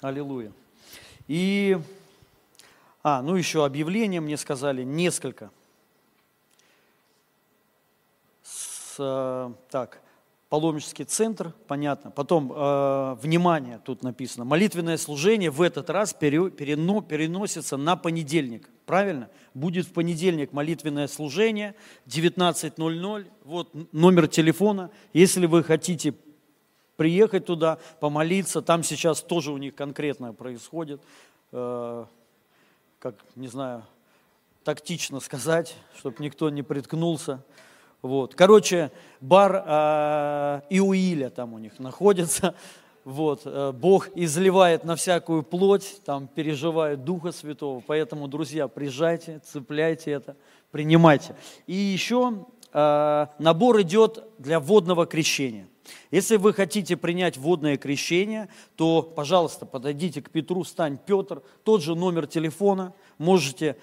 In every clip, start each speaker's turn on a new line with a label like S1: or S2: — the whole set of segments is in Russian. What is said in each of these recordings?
S1: Аллилуйя. И, а, ну еще объявление мне сказали, несколько. С, э, так, паломнический центр, понятно. Потом, э, внимание, тут написано, молитвенное служение в этот раз пере, перено, переносится на понедельник. Правильно? Будет в понедельник молитвенное служение, 19.00. Вот номер телефона. Если вы хотите приехать туда, помолиться, там сейчас тоже у них конкретное происходит. Э, как, не знаю, тактично сказать, чтобы никто не приткнулся. Вот. Короче, бар э, Иуиля там у них находится. Вот. Э, Бог изливает на всякую плоть, там переживает Духа Святого. Поэтому, друзья, приезжайте, цепляйте это, принимайте. И еще э, набор идет для водного крещения. Если вы хотите принять водное крещение, то, пожалуйста, подойдите к Петру, стань Петр, тот же номер телефона, можете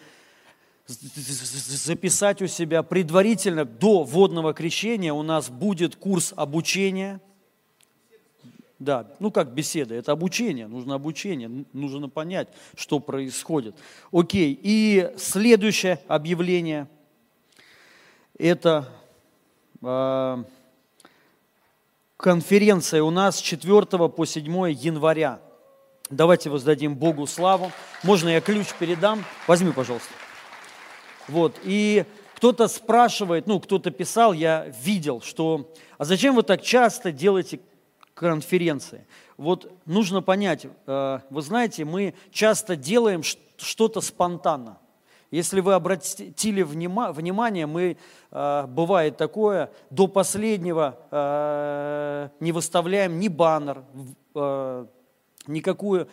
S1: записать у себя предварительно до водного крещения у нас будет курс обучения. Да, ну как беседа, это обучение, нужно обучение, нужно понять, что происходит. Окей, и следующее объявление, это э, конференция у нас с 4 по 7 января. Давайте воздадим Богу славу. Можно я ключ передам? Возьми, пожалуйста. Вот, и кто-то спрашивает, ну, кто-то писал, я видел, что, а зачем вы так часто делаете конференции? Вот нужно понять, э, вы знаете, мы часто делаем что-то спонтанно. Если вы обратили внимание, мы, э, бывает такое, до последнего э, не выставляем ни баннер, никакую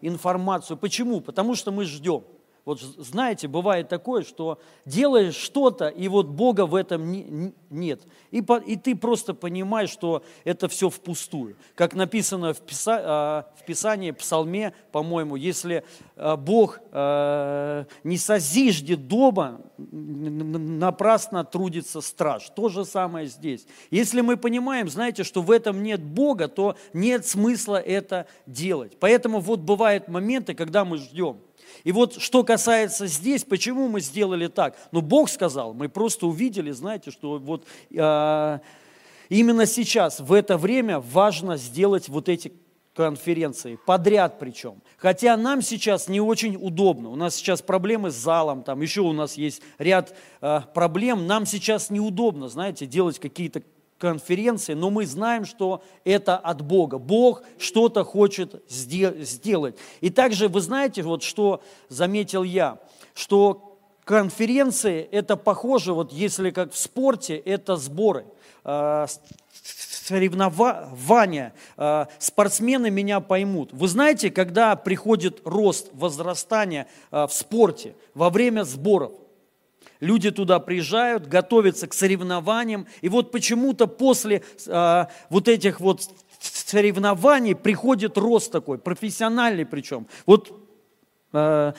S1: информацию. Почему? Потому что мы ждем. Вот знаете, бывает такое, что делаешь что-то, и вот Бога в этом не, нет. И, по, и ты просто понимаешь, что это все впустую. Как написано в, Писа, а, в Писании, в Псалме, по-моему, если а, Бог а, не созиждет дома, напрасно трудится страж. То же самое здесь. Если мы понимаем, знаете, что в этом нет Бога, то нет смысла это делать. Поэтому вот бывают моменты, когда мы ждем – и вот что касается здесь, почему мы сделали так? Ну, Бог сказал, мы просто увидели, знаете, что вот э, именно сейчас, в это время важно сделать вот эти конференции, подряд причем. Хотя нам сейчас не очень удобно. У нас сейчас проблемы с залом, там еще у нас есть ряд э, проблем. Нам сейчас неудобно, знаете, делать какие-то конференции, но мы знаем, что это от Бога. Бог что-то хочет сделать. И также вы знаете, вот что заметил я, что конференции это похоже, вот если как в спорте, это сборы а, соревнования, а, спортсмены меня поймут. Вы знаете, когда приходит рост, возрастание а, в спорте во время сборов, Люди туда приезжают, готовятся к соревнованиям. И вот почему-то после э, вот этих вот соревнований приходит рост такой, профессиональный причем. Вот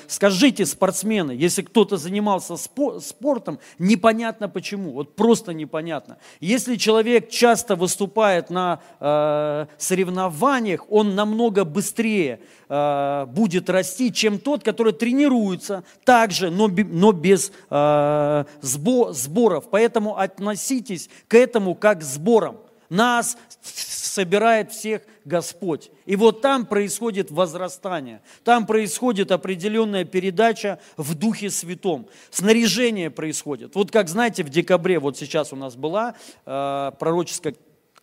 S1: скажите, спортсмены, если кто-то занимался спортом, непонятно почему, вот просто непонятно. Если человек часто выступает на э, соревнованиях, он намного быстрее э, будет расти, чем тот, который тренируется также, но, без э, сборов. Поэтому относитесь к этому как к сборам. Нас собирает всех Господь. И вот там происходит возрастание, там происходит определенная передача в Духе Святом, снаряжение происходит. Вот как знаете, в декабре, вот сейчас у нас была э, пророческая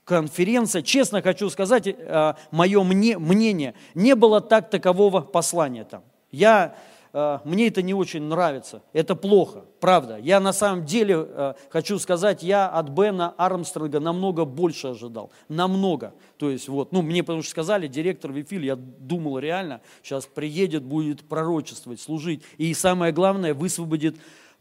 S1: конференция, честно хочу сказать, э, мое мне, мнение, не было так такового послания там. Я мне это не очень нравится, это плохо, правда. Я на самом деле э, хочу сказать, я от Бена Армстронга намного больше ожидал, намного. То есть вот, ну мне потому что сказали, директор Вифиль, я думал реально, сейчас приедет, будет пророчествовать, служить. И самое главное, высвободит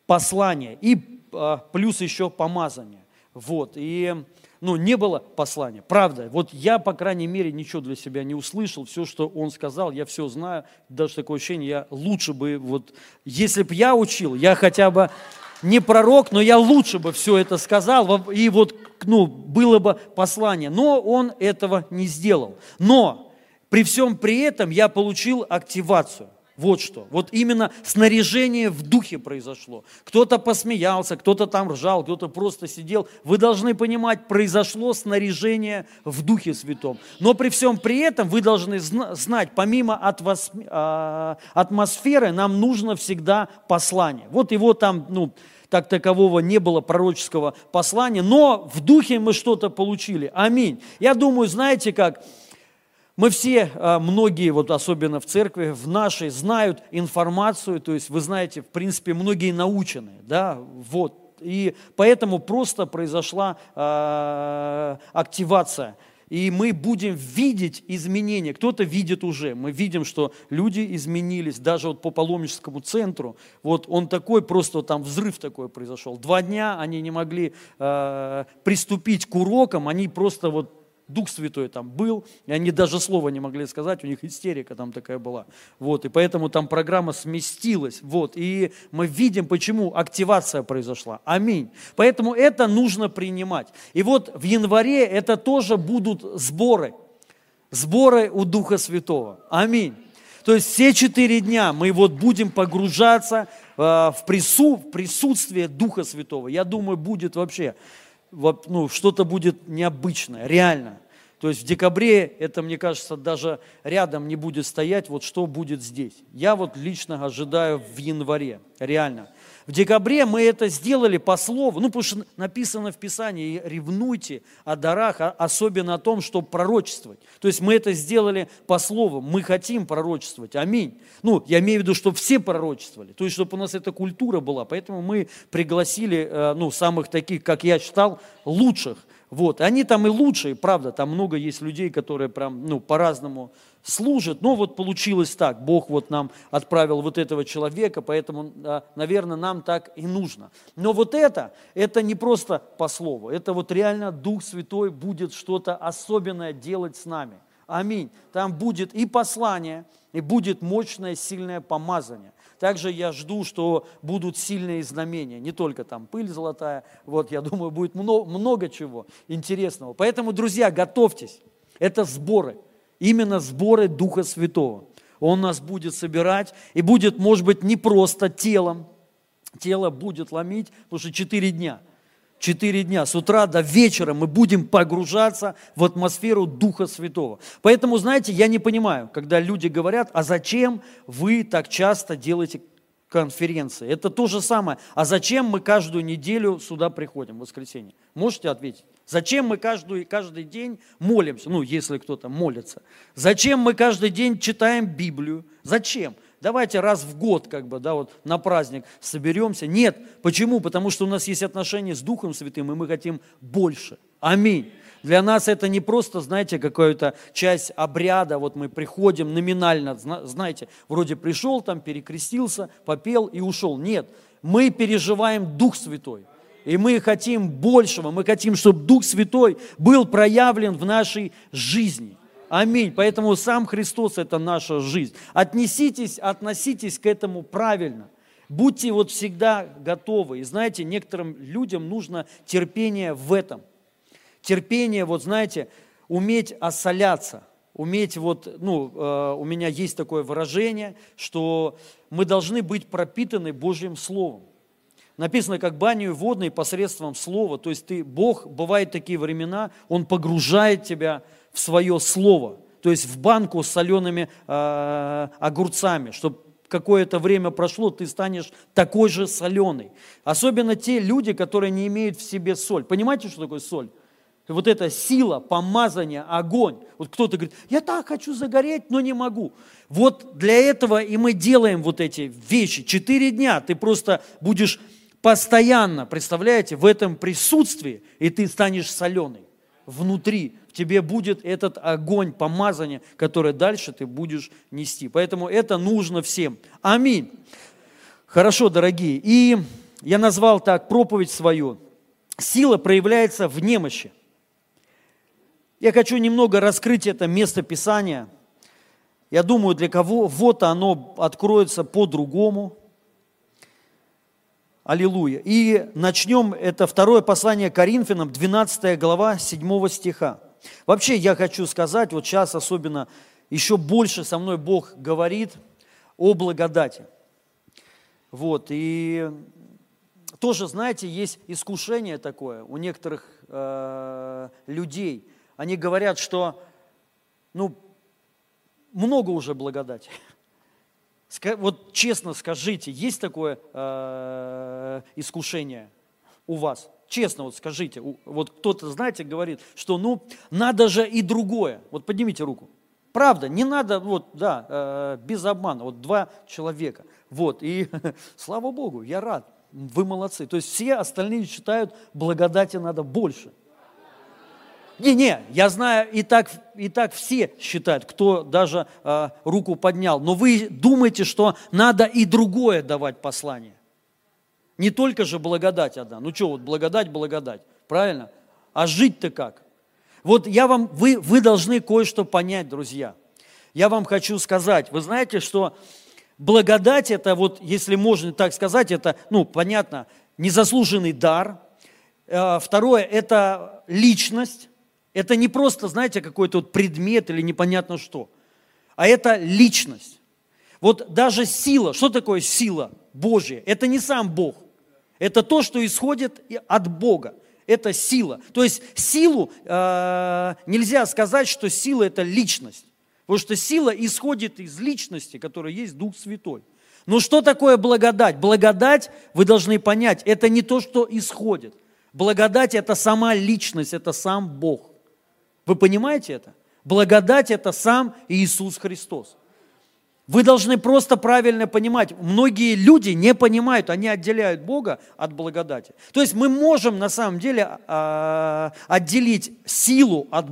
S1: послание и э, плюс еще помазание. Вот, и ну, не было послания. Правда. Вот я, по крайней мере, ничего для себя не услышал. Все, что он сказал, я все знаю. Даже такое ощущение, я лучше бы, вот, если бы я учил, я хотя бы не пророк, но я лучше бы все это сказал, и вот, ну, было бы послание. Но он этого не сделал. Но При всем при этом я получил активацию. Вот что. Вот именно снаряжение в духе произошло. Кто-то посмеялся, кто-то там ржал, кто-то просто сидел. Вы должны понимать, произошло снаряжение в Духе Святом. Но при всем при этом вы должны знать, помимо а, атмосферы, нам нужно всегда послание. Вот его там, ну, так такового не было пророческого послания, но в духе мы что-то получили. Аминь. Я думаю, знаете как, мы все, а, многие, вот особенно в церкви, в нашей, знают информацию, то есть вы знаете, в принципе, многие научены, да, вот. И поэтому просто произошла э, активация. И мы будем видеть изменения. Кто-то видит уже. Мы видим, что люди изменились. Даже вот по паломническому центру. Вот он такой, просто там взрыв такой произошел. Два дня они не могли э, приступить к урокам. Они просто вот Дух Святой там был, и они даже слова не могли сказать, у них истерика там такая была. Вот, и поэтому там программа сместилась. Вот, и мы видим, почему активация произошла. Аминь. Поэтому это нужно принимать. И вот в январе это тоже будут сборы. Сборы у Духа Святого. Аминь. То есть все четыре дня мы вот будем погружаться прису, в присутствие Духа Святого. Я думаю, будет вообще ну, что-то будет необычное, реально. То есть в декабре это, мне кажется, даже рядом не будет стоять, вот что будет здесь. Я вот лично ожидаю в январе, реально. В декабре мы это сделали по слову, ну, потому что написано в Писании, ревнуйте о дарах, особенно о том, чтобы пророчествовать. То есть мы это сделали по слову, мы хотим пророчествовать, аминь. Ну, я имею в виду, чтобы все пророчествовали, то есть чтобы у нас эта культура была, поэтому мы пригласили, э, ну, самых таких, как я читал, лучших. Вот, они там и лучшие, правда, там много есть людей, которые прям, ну, по-разному служит. Но вот получилось так, Бог вот нам отправил вот этого человека, поэтому, наверное, нам так и нужно. Но вот это, это не просто по слову, это вот реально Дух Святой будет что-то особенное делать с нами. Аминь. Там будет и послание, и будет мощное, сильное помазание. Также я жду, что будут сильные знамения, не только там пыль золотая, вот я думаю, будет много, много чего интересного. Поэтому, друзья, готовьтесь, это сборы – именно сборы Духа Святого. Он нас будет собирать и будет, может быть, не просто телом. Тело будет ломить, потому что четыре дня. Четыре дня, с утра до вечера мы будем погружаться в атмосферу Духа Святого. Поэтому, знаете, я не понимаю, когда люди говорят, а зачем вы так часто делаете конференции? Это то же самое. А зачем мы каждую неделю сюда приходим в воскресенье? Можете ответить? Зачем мы каждый, каждый день молимся? Ну, если кто-то молится. Зачем мы каждый день читаем Библию? Зачем? Давайте раз в год, как бы, да, вот на праздник соберемся. Нет. Почему? Потому что у нас есть отношения с Духом Святым, и мы хотим больше. Аминь. Для нас это не просто, знаете, какая-то часть обряда, вот мы приходим номинально, знаете, вроде пришел там, перекрестился, попел и ушел. Нет, мы переживаем Дух Святой. И мы хотим большего, мы хотим, чтобы Дух Святой был проявлен в нашей жизни. Аминь. Поэтому сам Христос – это наша жизнь. Отнеситесь, относитесь к этому правильно. Будьте вот всегда готовы. И знаете, некоторым людям нужно терпение в этом. Терпение, вот знаете, уметь осоляться – уметь вот, ну, э, у меня есть такое выражение, что мы должны быть пропитаны Божьим Словом написано, как баню водной посредством слова. То есть ты, Бог, бывают такие времена, Он погружает тебя в свое слово. То есть в банку с солеными э, огурцами, чтобы какое-то время прошло, ты станешь такой же соленый. Особенно те люди, которые не имеют в себе соль. Понимаете, что такое соль? Вот эта сила, помазание, огонь. Вот кто-то говорит, я так хочу загореть, но не могу. Вот для этого и мы делаем вот эти вещи. Четыре дня ты просто будешь постоянно, представляете, в этом присутствии, и ты станешь соленый внутри. В тебе будет этот огонь помазания, который дальше ты будешь нести. Поэтому это нужно всем. Аминь. Хорошо, дорогие. И я назвал так проповедь свою. Сила проявляется в немощи. Я хочу немного раскрыть это место Писания. Я думаю, для кого вот оно откроется по-другому – Аллилуйя. И начнем, это второе послание Коринфянам, 12 глава, 7 стиха. Вообще я хочу сказать, вот сейчас особенно еще больше со мной Бог говорит о благодати. Вот, и тоже, знаете, есть искушение такое у некоторых э, людей. Они говорят, что, ну, много уже благодати. Вот честно скажите, есть такое э, искушение у вас? Честно вот скажите, вот кто-то, знаете, говорит, что ну надо же и другое. Вот поднимите руку. Правда, не надо, вот, да, э, без обмана, вот два человека. Вот, и слава Богу, я рад, вы молодцы. То есть все остальные считают, благодати надо больше. Не-не, я знаю, и так, и так все считают, кто даже э, руку поднял. Но вы думаете, что надо и другое давать послание. Не только же благодать одна. Ну что, вот благодать, благодать. Правильно? А жить-то как? Вот я вам, вы, вы должны кое-что понять, друзья. Я вам хочу сказать, вы знаете, что благодать это вот, если можно так сказать, это, ну, понятно, незаслуженный дар. Э, второе, это личность. Это не просто, знаете, какой-то вот предмет или непонятно что, а это личность. Вот даже сила, что такое сила Божья? Это не сам Бог, это то, что исходит от Бога. Это сила. То есть силу э, нельзя сказать, что сила это личность. Потому что сила исходит из личности, которая есть Дух Святой. Но что такое благодать? Благодать, вы должны понять, это не то, что исходит. Благодать – это сама личность, это сам Бог. Вы понимаете это? Благодать – это сам Иисус Христос. Вы должны просто правильно понимать. Многие люди не понимают, они отделяют Бога от благодати. То есть мы можем на самом деле э, отделить силу от,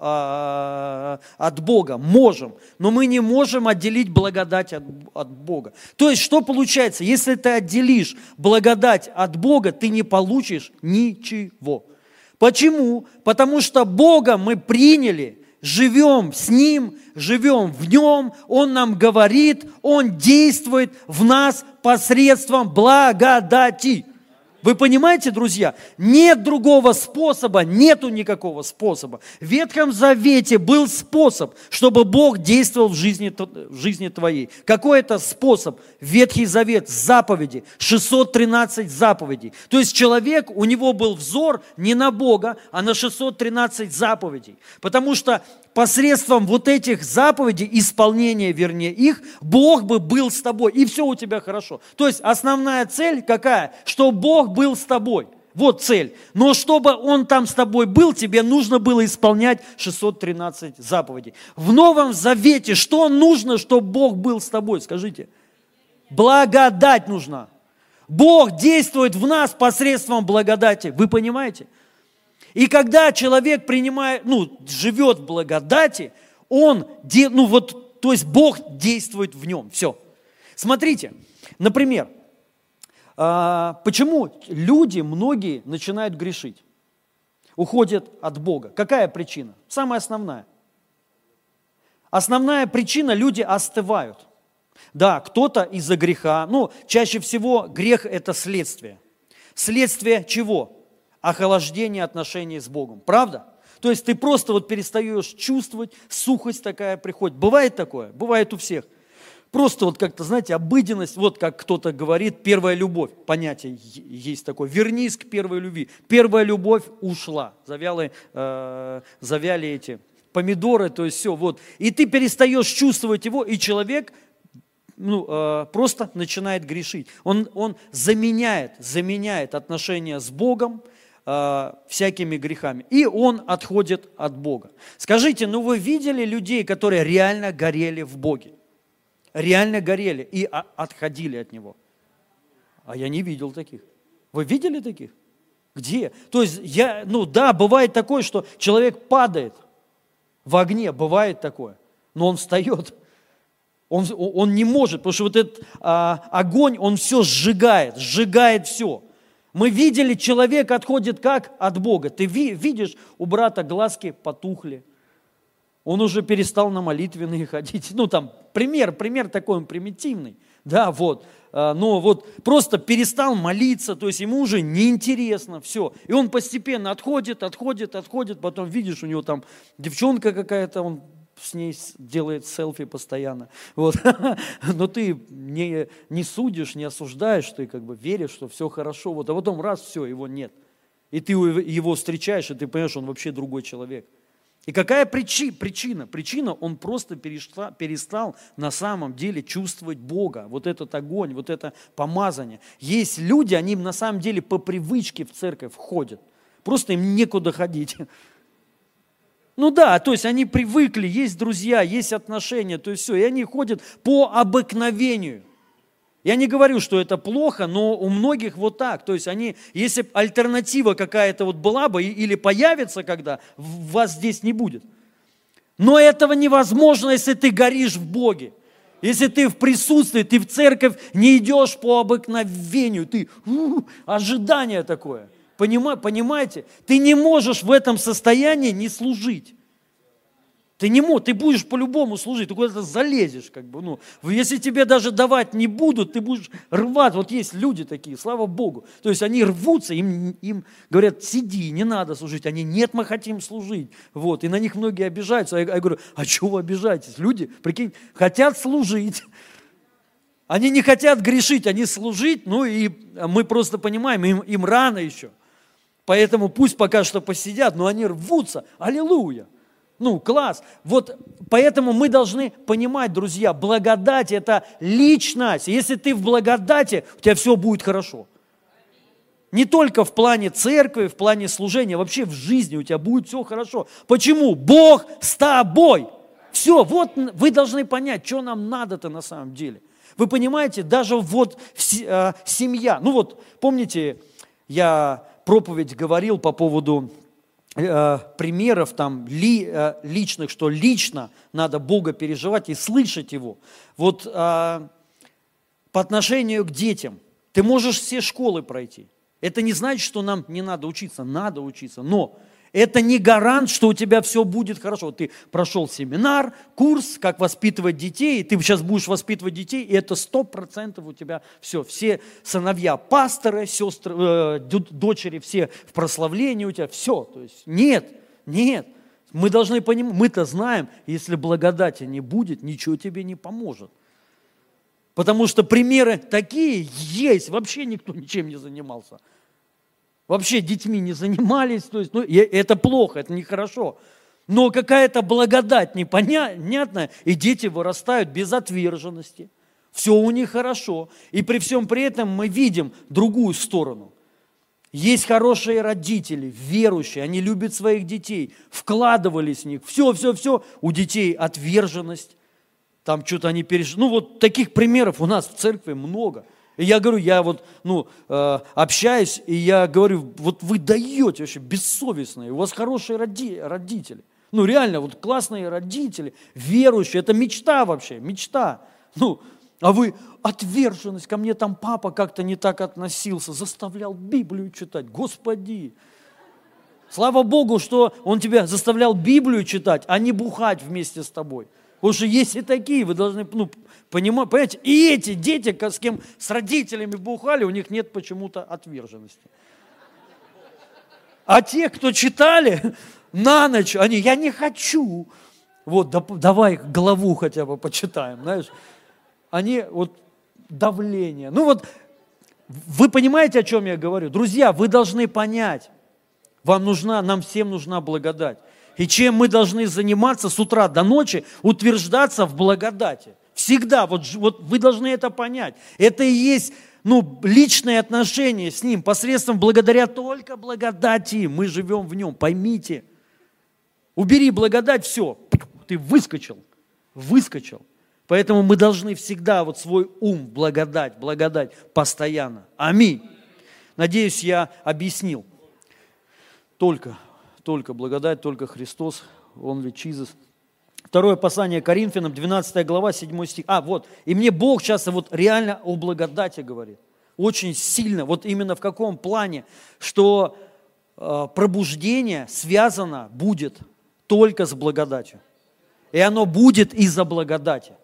S1: э, от Бога, можем, но мы не можем отделить благодать от, от Бога. То есть что получается? Если ты отделишь благодать от Бога, ты не получишь ничего. Почему? Потому что Бога мы приняли, живем с Ним, живем в Нем, Он нам говорит, Он действует в нас посредством благодати. Вы понимаете, друзья? Нет другого способа, нету никакого способа. В Ветхом Завете был способ, чтобы Бог действовал в жизни, в жизни твоей. Какой это способ? Ветхий Завет, заповеди, 613 заповедей. То есть человек, у него был взор не на Бога, а на 613 заповедей. Потому что посредством вот этих заповедей, исполнения, вернее, их, Бог бы был с тобой, и все у тебя хорошо. То есть основная цель какая? Что Бог был с тобой. Вот цель. Но чтобы Он там с тобой был, тебе нужно было исполнять 613 заповедей. В Новом Завете что нужно, чтобы Бог был с тобой? Скажите. Благодать нужна. Бог действует в нас посредством благодати. Вы понимаете? И когда человек принимает, ну, живет в благодати, он, ну вот, то есть Бог действует в нем. Все. Смотрите, например, почему люди, многие начинают грешить, уходят от Бога? Какая причина? Самая основная. Основная причина – люди остывают. Да, кто-то из-за греха, ну, чаще всего грех – это следствие. Следствие чего? охлаждение отношений с Богом. Правда? То есть ты просто вот перестаешь чувствовать, сухость такая приходит. Бывает такое? Бывает у всех. Просто вот как-то, знаете, обыденность, вот как кто-то говорит, первая любовь, понятие есть такое, вернись к первой любви. Первая любовь ушла, завяли, э, завяли эти помидоры, то есть все, вот. И ты перестаешь чувствовать его, и человек ну, э, просто начинает грешить. Он, он заменяет, заменяет отношения с Богом, Э, всякими грехами. И он отходит от Бога. Скажите, ну вы видели людей, которые реально горели в Боге? Реально горели и отходили от Него? А я не видел таких. Вы видели таких? Где? То есть я, ну да, бывает такое, что человек падает в огне, бывает такое, но он встает. Он, он не может, потому что вот этот а, огонь, он все сжигает, сжигает все. Мы видели, человек отходит как от Бога. Ты видишь, у брата глазки потухли. Он уже перестал на молитвенные ходить. Ну, там, пример, пример такой, он примитивный. Да, вот. А, но вот просто перестал молиться, то есть ему уже неинтересно, все. И он постепенно отходит, отходит, отходит, потом видишь, у него там девчонка какая-то, он с ней делает селфи постоянно. Вот. Но ты не, не судишь, не осуждаешь, ты как бы веришь, что все хорошо. Вот. А потом раз, все, его нет. И ты его встречаешь, и ты понимаешь, он вообще другой человек. И какая причина? Причина, причина он просто перестал, перестал на самом деле чувствовать Бога. Вот этот огонь, вот это помазание. Есть люди, они на самом деле по привычке в церковь входят. Просто им некуда ходить. Ну да, то есть они привыкли, есть друзья, есть отношения, то есть все, и они ходят по обыкновению. Я не говорю, что это плохо, но у многих вот так. То есть они, если альтернатива какая-то вот была бы или появится когда, вас здесь не будет. Но этого невозможно, если ты горишь в Боге. Если ты в присутствии, ты в церковь не идешь по обыкновению, ты у, ожидание такое. Понимаете? Ты не можешь в этом состоянии не служить. Ты не можешь, ты будешь по-любому служить, ты куда-то залезешь, как бы, ну, если тебе даже давать не будут, ты будешь рвать, вот есть люди такие, слава Богу, то есть они рвутся, им, им говорят, сиди, не надо служить, они, нет, мы хотим служить, вот, и на них многие обижаются, а я, я говорю, а чего вы обижаетесь, люди, прикинь, хотят служить, они не хотят грешить, они служить, ну и мы просто понимаем, им, им рано еще, поэтому пусть пока что посидят, но они рвутся, аллилуйя, ну, класс. Вот поэтому мы должны понимать, друзья, благодать – это личность. Если ты в благодати, у тебя все будет хорошо. Не только в плане церкви, в плане служения, вообще в жизни у тебя будет все хорошо. Почему? Бог с тобой. Все, вот вы должны понять, что нам надо-то на самом деле. Вы понимаете, даже вот э, семья. Ну вот, помните, я проповедь говорил по поводу Э, примеров там ли, э, личных, что лично надо Бога переживать и слышать Его. Вот а, по отношению к детям, ты можешь все школы пройти. Это не значит, что нам не надо учиться, надо учиться, но это не гарант, что у тебя все будет хорошо. Ты прошел семинар, курс, как воспитывать детей, и ты сейчас будешь воспитывать детей, и это сто процентов у тебя все. Все сыновья пасторы, сестры, э, дочери все в прославлении у тебя, все. То есть нет, нет. Мы должны понимать, мы-то знаем, если благодати не будет, ничего тебе не поможет. Потому что примеры такие есть, вообще никто ничем не занимался вообще детьми не занимались, то есть, ну, это плохо, это нехорошо. Но какая-то благодать непонятная, и дети вырастают без отверженности. Все у них хорошо. И при всем при этом мы видим другую сторону. Есть хорошие родители, верующие, они любят своих детей, вкладывались в них. Все, все, все. У детей отверженность, там что-то они пережили. Ну вот таких примеров у нас в церкви много – и я говорю, я вот, ну, э, общаюсь, и я говорю, вот вы даете вообще бессовестные, у вас хорошие роди, родители. Ну, реально, вот классные родители, верующие, это мечта вообще, мечта. Ну, а вы, отверженность, ко мне там папа как-то не так относился, заставлял Библию читать, Господи. Слава Богу, что он тебя заставлял Библию читать, а не бухать вместе с тобой. Потому что есть и такие, вы должны ну, понимать, понимаете, и эти дети, с кем с родителями бухали, у них нет почему-то отверженности. А те, кто читали на ночь, они, я не хочу. Вот, да, давай главу хотя бы почитаем, знаешь. Они, вот, давление. Ну вот, вы понимаете, о чем я говорю? Друзья, вы должны понять, вам нужна, нам всем нужна благодать и чем мы должны заниматься с утра до ночи, утверждаться в благодати. Всегда, вот, вот вы должны это понять. Это и есть ну, личные отношения с Ним посредством, благодаря только благодати мы живем в Нем. Поймите, убери благодать, все, ты выскочил, выскочил. Поэтому мы должны всегда вот свой ум благодать, благодать постоянно. Аминь. Надеюсь, я объяснил. Только только благодать, только Христос, Он ведь Jesus. Второе послание Коринфянам, 12 глава, 7 стих. А, вот, и мне Бог часто вот реально о благодати говорит. Очень сильно, вот именно в каком плане, что э, пробуждение связано будет только с благодатью. И оно будет из-за благодати.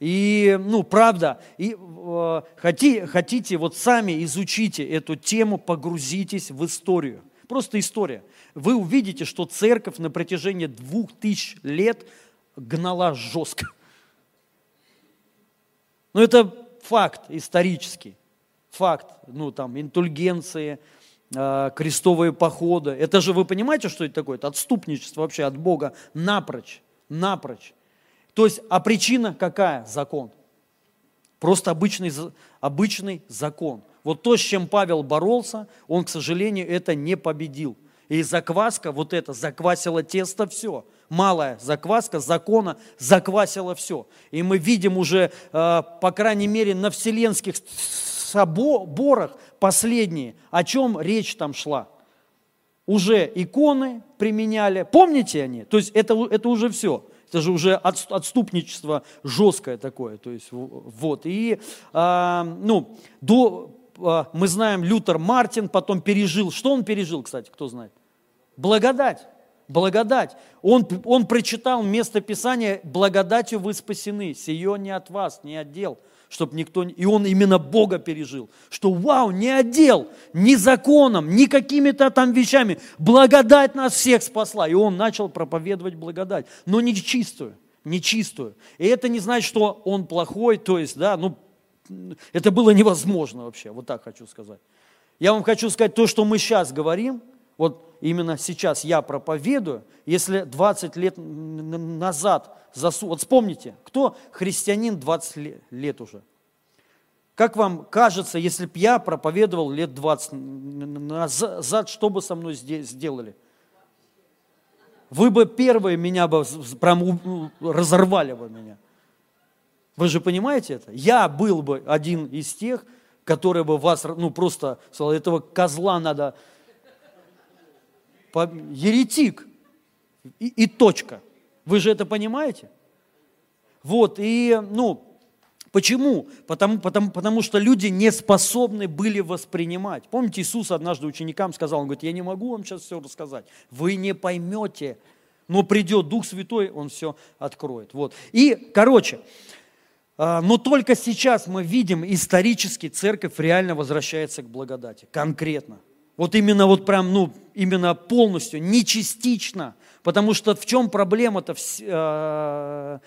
S1: И, ну, правда, и, э, хотите, хотите, вот сами изучите эту тему, погрузитесь в историю. Просто история вы увидите, что церковь на протяжении двух тысяч лет гнала жестко. Но это факт исторический, факт, ну там, интульгенции, э, крестовые походы. Это же, вы понимаете, что это такое? Это отступничество вообще от Бога напрочь, напрочь. То есть, а причина какая? Закон. Просто обычный, обычный закон. Вот то, с чем Павел боролся, он, к сожалению, это не победил. И закваска, вот это, заквасила тесто все. Малая закваска закона заквасила все. И мы видим уже, э, по крайней мере, на вселенских соборах последние, о чем речь там шла. Уже иконы применяли, помните они? То есть это, это уже все. Это же уже отступничество жесткое такое. То есть, вот. И, а, ну, до, мы знаем, Лютер Мартин потом пережил. Что он пережил, кстати, кто знает? Благодать. Благодать. Он, он прочитал место Писания «Благодатью вы спасены, сие не от вас, не от дел» чтобы никто... И он именно Бога пережил, что вау, не отдел, ни законом, ни какими-то там вещами. Благодать нас всех спасла. И он начал проповедовать благодать, но не чистую, не чистую. И это не значит, что он плохой, то есть, да, ну, это было невозможно вообще, вот так хочу сказать. Я вам хочу сказать, то, что мы сейчас говорим, вот именно сейчас я проповедую, если 20 лет назад, засу... вот вспомните, кто христианин 20 лет уже? Как вам кажется, если бы я проповедовал лет 20 назад, что бы со мной сделали? Вы бы первые меня бы прям разорвали бы меня. Вы же понимаете это? Я был бы один из тех, который бы вас, ну просто, этого козла надо, еретик, и, и точка. Вы же это понимаете? Вот, и, ну, Почему? Потому, потому, потому что люди не способны были воспринимать. Помните, Иисус однажды ученикам сказал, он говорит, я не могу вам сейчас все рассказать, вы не поймете, но придет Дух Святой, Он все откроет. Вот. И, короче, но только сейчас мы видим, исторически церковь реально возвращается к благодати, конкретно. Вот именно вот прям, ну, именно полностью, не частично. Потому что в чем проблема-то а,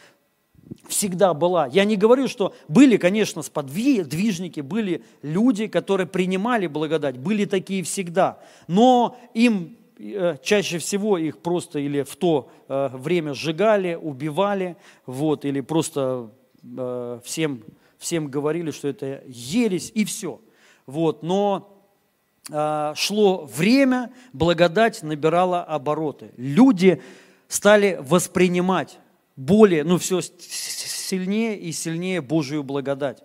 S1: всегда была? Я не говорю, что были, конечно, сподвижники, были люди, которые принимали благодать, были такие всегда. Но им э, чаще всего их просто или в то э, время сжигали, убивали, вот, или просто Э, всем, всем говорили, что это ересь и все. Вот, но э, шло время, благодать набирала обороты. Люди стали воспринимать более, ну все сильнее и сильнее Божию благодать.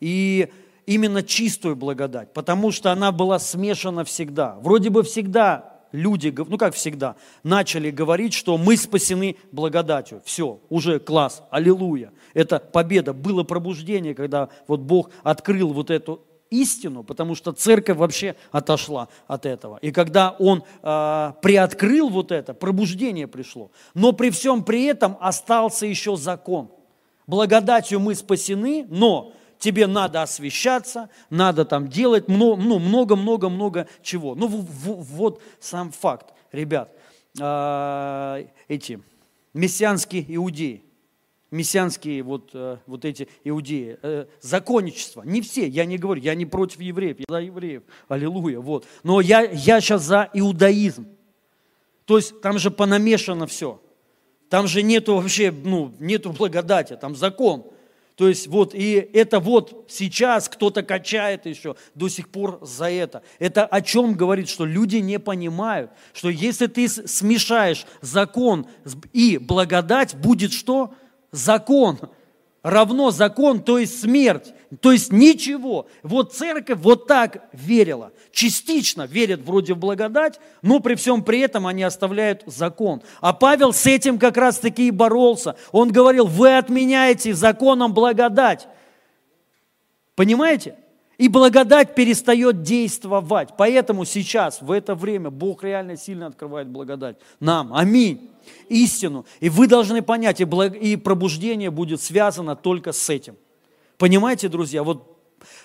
S1: И именно чистую благодать, потому что она была смешана всегда. Вроде бы всегда люди, ну как всегда, начали говорить, что мы спасены благодатью. Все, уже класс, аллилуйя. Это победа. Было пробуждение, когда вот Бог открыл вот эту истину, потому что церковь вообще отошла от этого. И когда он э, приоткрыл вот это, пробуждение пришло. Но при всем при этом остался еще закон. Благодатью мы спасены, но тебе надо освещаться, надо там делать много-много-много ну, чего. Ну вот сам факт, ребят, а, эти мессианские иудеи, мессианские вот, э, вот эти иудеи, э, законничество, не все, я не говорю, я не против евреев, я за евреев, аллилуйя, вот. Но я, я сейчас за иудаизм. То есть там же понамешано все. Там же нету вообще, ну, нету благодати, там закон. То есть вот, и это вот сейчас кто-то качает еще до сих пор за это. Это о чем говорит, что люди не понимают, что если ты смешаешь закон и благодать, будет что? Закон равно закон, то есть смерть, то есть ничего. Вот церковь вот так верила. Частично верит вроде в благодать, но при всем при этом они оставляют закон. А Павел с этим как раз таки и боролся. Он говорил, вы отменяете законом благодать. Понимаете? И благодать перестает действовать. Поэтому сейчас, в это время, Бог реально сильно открывает благодать нам. Аминь истину. И вы должны понять, и, благ... и пробуждение будет связано только с этим. Понимаете, друзья, вот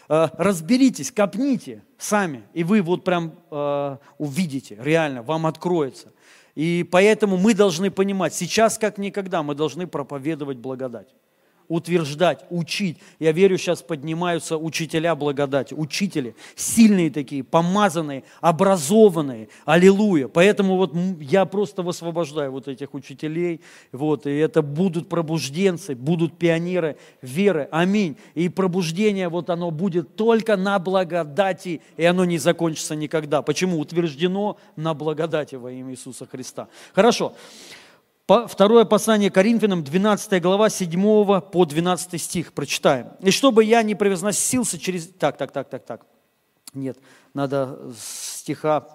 S1: э, разберитесь, копните сами, и вы вот прям э, увидите, реально, вам откроется. И поэтому мы должны понимать, сейчас как никогда мы должны проповедовать благодать утверждать, учить. Я верю, сейчас поднимаются учителя благодати, учители, сильные такие, помазанные, образованные. Аллилуйя. Поэтому вот я просто высвобождаю вот этих учителей. Вот, и это будут пробужденцы, будут пионеры веры. Аминь. И пробуждение вот оно будет только на благодати, и оно не закончится никогда. Почему? Утверждено на благодати во имя Иисуса Христа. Хорошо. Второе послание Коринфянам, 12 глава, 7 по 12 стих. Прочитаем. «И чтобы я не превозносился через...» Так, так, так, так, так. Нет, надо стиха...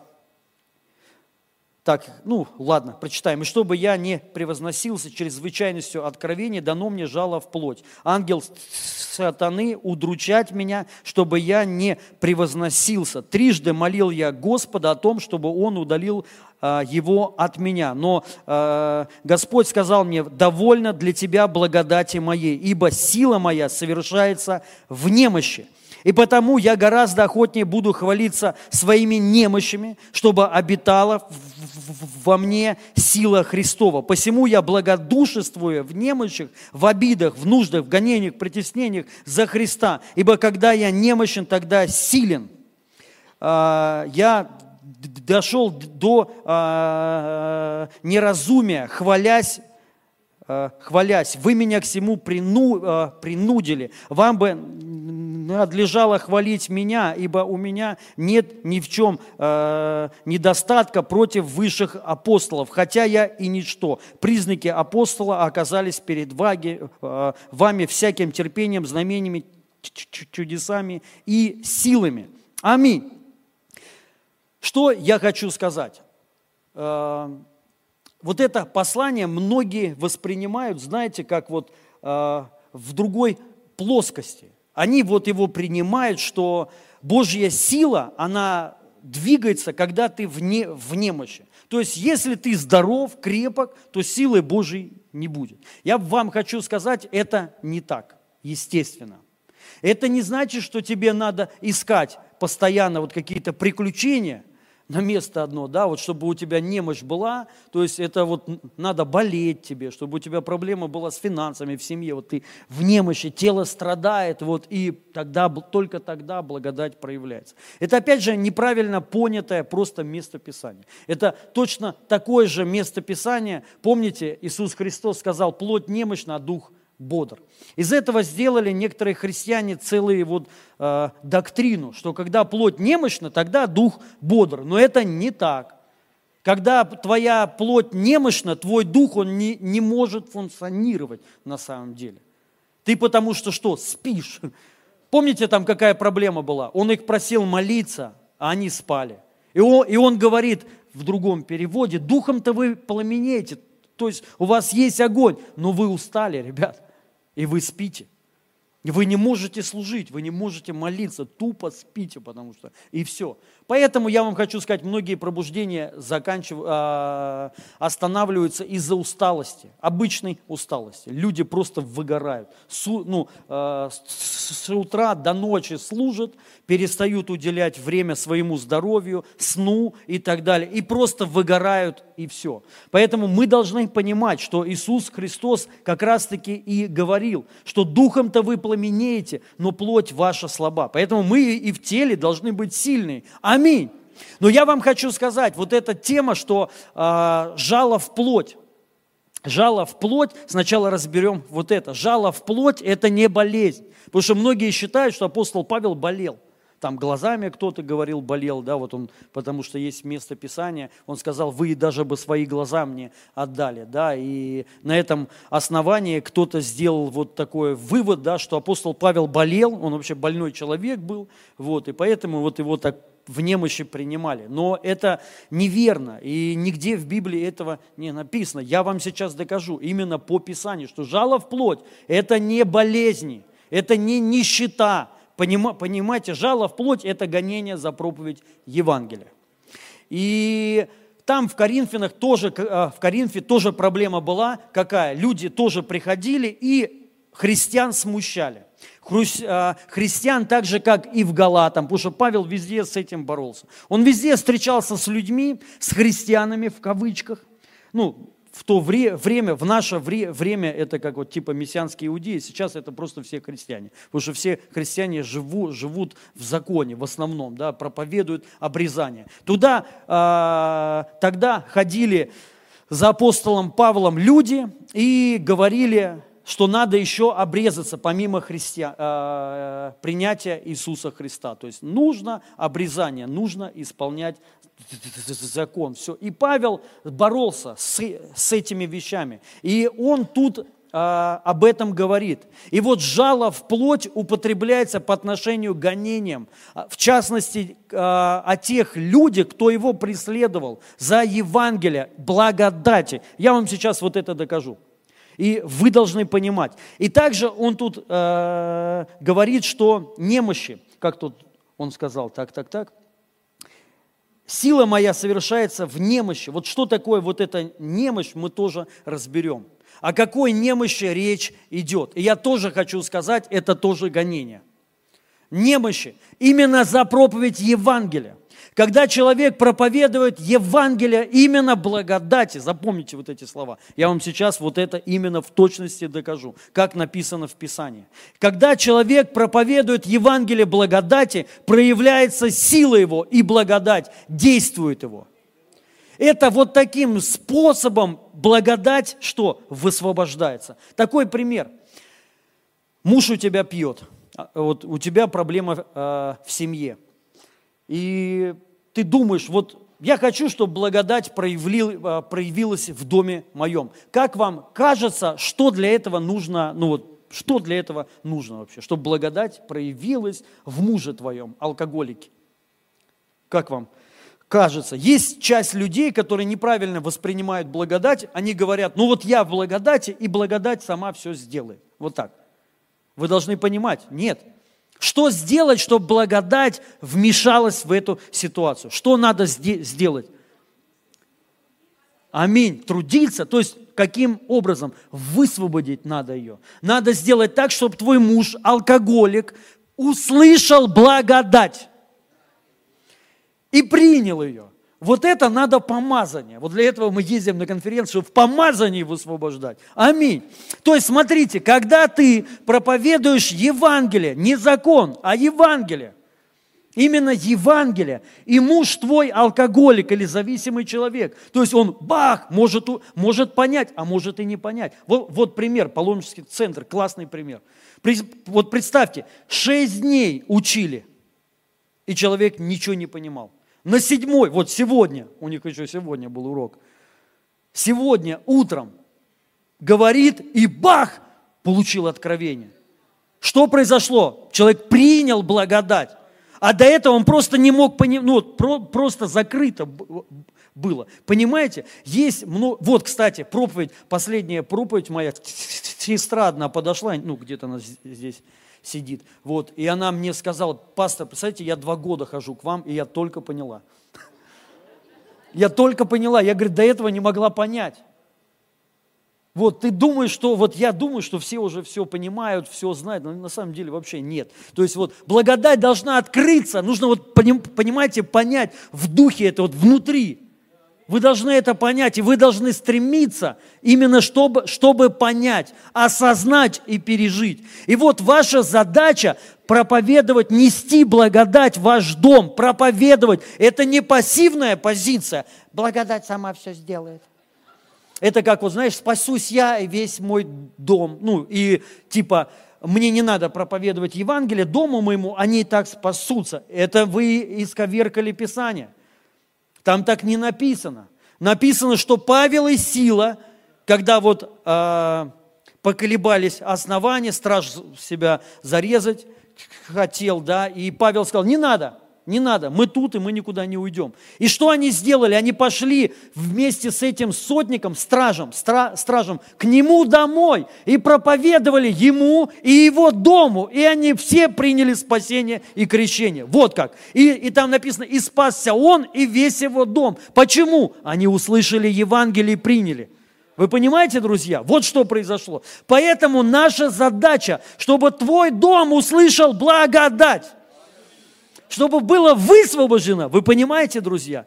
S1: Так, ну, ладно, прочитаем. «И чтобы я не превозносился чрезвычайностью откровения, дано мне жало в плоть. Ангел сатаны удручать меня, чтобы я не превозносился. Трижды молил я Господа о том, чтобы он удалил его от меня. Но э, Господь сказал мне, довольно для тебя благодати моей, ибо сила моя совершается в немощи. И потому я гораздо охотнее буду хвалиться своими немощами, чтобы обитала во мне сила Христова. Посему я благодушествую в немощах, в обидах, в нуждах, в гонениях, притеснениях за Христа. Ибо когда я немощен, тогда силен. А, я дошел до э, неразумия, хвалясь, э, хвалясь, вы меня к всему прину, э, принудили. Вам бы надлежало хвалить меня, ибо у меня нет ни в чем э, недостатка против высших апостолов, хотя я и ничто. Признаки апостола оказались перед ваги, э, вами всяким терпением, знамениями, чудесами и силами. Аминь. Что я хочу сказать? Э, вот это послание многие воспринимают, знаете, как вот э, в другой плоскости. Они вот его принимают, что Божья сила, она двигается, когда ты вне, в немощи. То есть, если ты здоров, крепок, то силы Божьей не будет. Я вам хочу сказать, это не так, естественно. Это не значит, что тебе надо искать постоянно вот какие-то приключения – на место одно, да, вот чтобы у тебя немощь была, то есть это вот надо болеть тебе, чтобы у тебя проблема была с финансами в семье, вот ты в немощи, тело страдает, вот и тогда, только тогда благодать проявляется. Это опять же неправильно понятое просто место Писания. Это точно такое же место Писания, помните, Иисус Христос сказал, плоть немощна, а дух – бодр. Из этого сделали некоторые христиане целую вот э, доктрину, что когда плоть немощна, тогда дух бодр. Но это не так. Когда твоя плоть немощна, твой дух, он не, не может функционировать на самом деле. Ты потому что что, спишь. Помните там какая проблема была? Он их просил молиться, а они спали. И он, и он говорит в другом переводе, духом-то вы пламенеете, то есть у вас есть огонь, но вы устали, ребят и вы спите. Вы не можете служить, вы не можете молиться, тупо спите, потому что и все. Поэтому я вам хочу сказать, многие пробуждения заканчив... А, останавливаются из-за усталости, обычной усталости. Люди просто выгорают. Су... Ну, а, с утра до ночи служат, перестают уделять время своему здоровью, сну и так далее. И просто выгорают, и все. Поэтому мы должны понимать, что Иисус Христос как раз-таки и говорил, что духом-то вы пламенеете, но плоть ваша слаба. Поэтому мы и в теле должны быть сильные. Аминь. Но я вам хочу сказать, вот эта тема, что э, жало в плоть, Жало в плоть, сначала разберем вот это. Жало в плоть – это не болезнь. Потому что многие считают, что апостол Павел болел там глазами кто-то говорил, болел, да, вот он, потому что есть место Писания, он сказал, вы даже бы свои глаза мне отдали, да, и на этом основании кто-то сделал вот такой вывод, да, что апостол Павел болел, он вообще больной человек был, вот, и поэтому вот его так в немощи принимали. Но это неверно, и нигде в Библии этого не написано. Я вам сейчас докажу именно по Писанию, что жало в плоть – это не болезни, это не нищета, Понимаете, жало в плоть – это гонение за проповедь Евангелия. И там в Коринфянах тоже, э, в Коринфе тоже проблема была какая? Люди тоже приходили и христиан смущали. Э, христиан так же, как и в Галатам, потому что Павел везде с этим боролся. Он везде встречался с людьми, с христианами в кавычках – ну, в то вре, время, в наше вре, время это как вот типа мессианские иудеи, сейчас это просто все христиане. Потому что все христиане живу, живут в законе в основном, да, проповедуют обрезание. Туда э, тогда ходили за апостолом Павлом люди и говорили, что надо еще обрезаться помимо христиан, э, принятия Иисуса Христа. То есть нужно обрезание, нужно исполнять закон. Все. И Павел боролся с, с этими вещами. И он тут а, об этом говорит. И вот жало в плоть употребляется по отношению к гонениям, в частности, а, о тех людях, кто его преследовал за Евангелие, благодати. Я вам сейчас вот это докажу. И вы должны понимать. И также он тут э, говорит, что немощи, как тут он сказал, так, так, так, Сила моя совершается в немощи. Вот что такое вот эта немощь, мы тоже разберем. О какой немощи речь идет. И я тоже хочу сказать, это тоже гонение. Немощи. Именно за проповедь Евангелия. Когда человек проповедует Евангелие именно благодати, запомните вот эти слова, я вам сейчас вот это именно в точности докажу, как написано в Писании. Когда человек проповедует Евангелие благодати, проявляется сила его и благодать, действует его. Это вот таким способом благодать, что высвобождается. Такой пример. Муж у тебя пьет, а, вот у тебя проблема э, в семье. И ты думаешь, вот я хочу, чтобы благодать проявил, а, проявилась в доме моем. Как вам кажется, что для этого нужно, ну вот, что для этого нужно вообще, чтобы благодать проявилась в муже твоем, алкоголике? Как вам кажется? Есть часть людей, которые неправильно воспринимают благодать, они говорят, ну вот я в благодати, и благодать сама все сделает. Вот так. Вы должны понимать, нет – что сделать, чтобы благодать вмешалась в эту ситуацию? Что надо сделать? Аминь. Трудиться, то есть каким образом? Высвободить надо ее. Надо сделать так, чтобы твой муж, алкоголик, услышал благодать и принял ее. Вот это надо помазание. Вот для этого мы ездим на конференцию в помазании высвобождать. Аминь. То есть смотрите, когда ты проповедуешь Евангелие, не закон, а Евангелие, именно Евангелие, и муж твой алкоголик или зависимый человек, то есть он, бах, может, может понять, а может и не понять. Вот, вот пример, паломнический центр, классный пример. Вот представьте, шесть дней учили, и человек ничего не понимал. На седьмой, вот сегодня, у них еще сегодня был урок, сегодня утром говорит, и бах, получил откровение. Что произошло? Человек принял благодать. А до этого он просто не мог понимать, ну, про, просто закрыто было. Понимаете? Есть много... Вот, кстати, проповедь, последняя проповедь моя, сестра одна подошла, ну, где-то она здесь сидит. Вот, и она мне сказала, пастор, представляете, я два года хожу к вам, и я только поняла. Я только поняла, я, говорю, до этого не могла понять. Вот ты думаешь, что, вот я думаю, что все уже все понимают, все знают, но на самом деле вообще нет. То есть вот благодать должна открыться, нужно вот, понимаете, понять в духе это вот внутри. Вы должны это понять, и вы должны стремиться именно чтобы, чтобы понять, осознать и пережить. И вот ваша задача проповедовать, нести благодать в ваш дом, проповедовать. Это не пассивная позиция. Благодать сама все сделает. Это как, вот знаешь, спасусь я и весь мой дом. Ну, и типа, мне не надо проповедовать Евангелие, дому моему, они и так спасутся. Это вы исковеркали Писание. Там так не написано. Написано, что Павел и Сила, когда вот э, поколебались основания, страж себя зарезать хотел, да, и Павел сказал, не надо, не надо, мы тут и мы никуда не уйдем. И что они сделали? Они пошли вместе с этим сотником, стражем, стра, стражем к нему домой и проповедовали ему и его дому. И они все приняли спасение и крещение. Вот как. И, и там написано, и спасся он и весь его дом. Почему? Они услышали Евангелие и приняли. Вы понимаете, друзья? Вот что произошло. Поэтому наша задача, чтобы твой дом услышал благодать чтобы было высвобождено. Вы понимаете, друзья?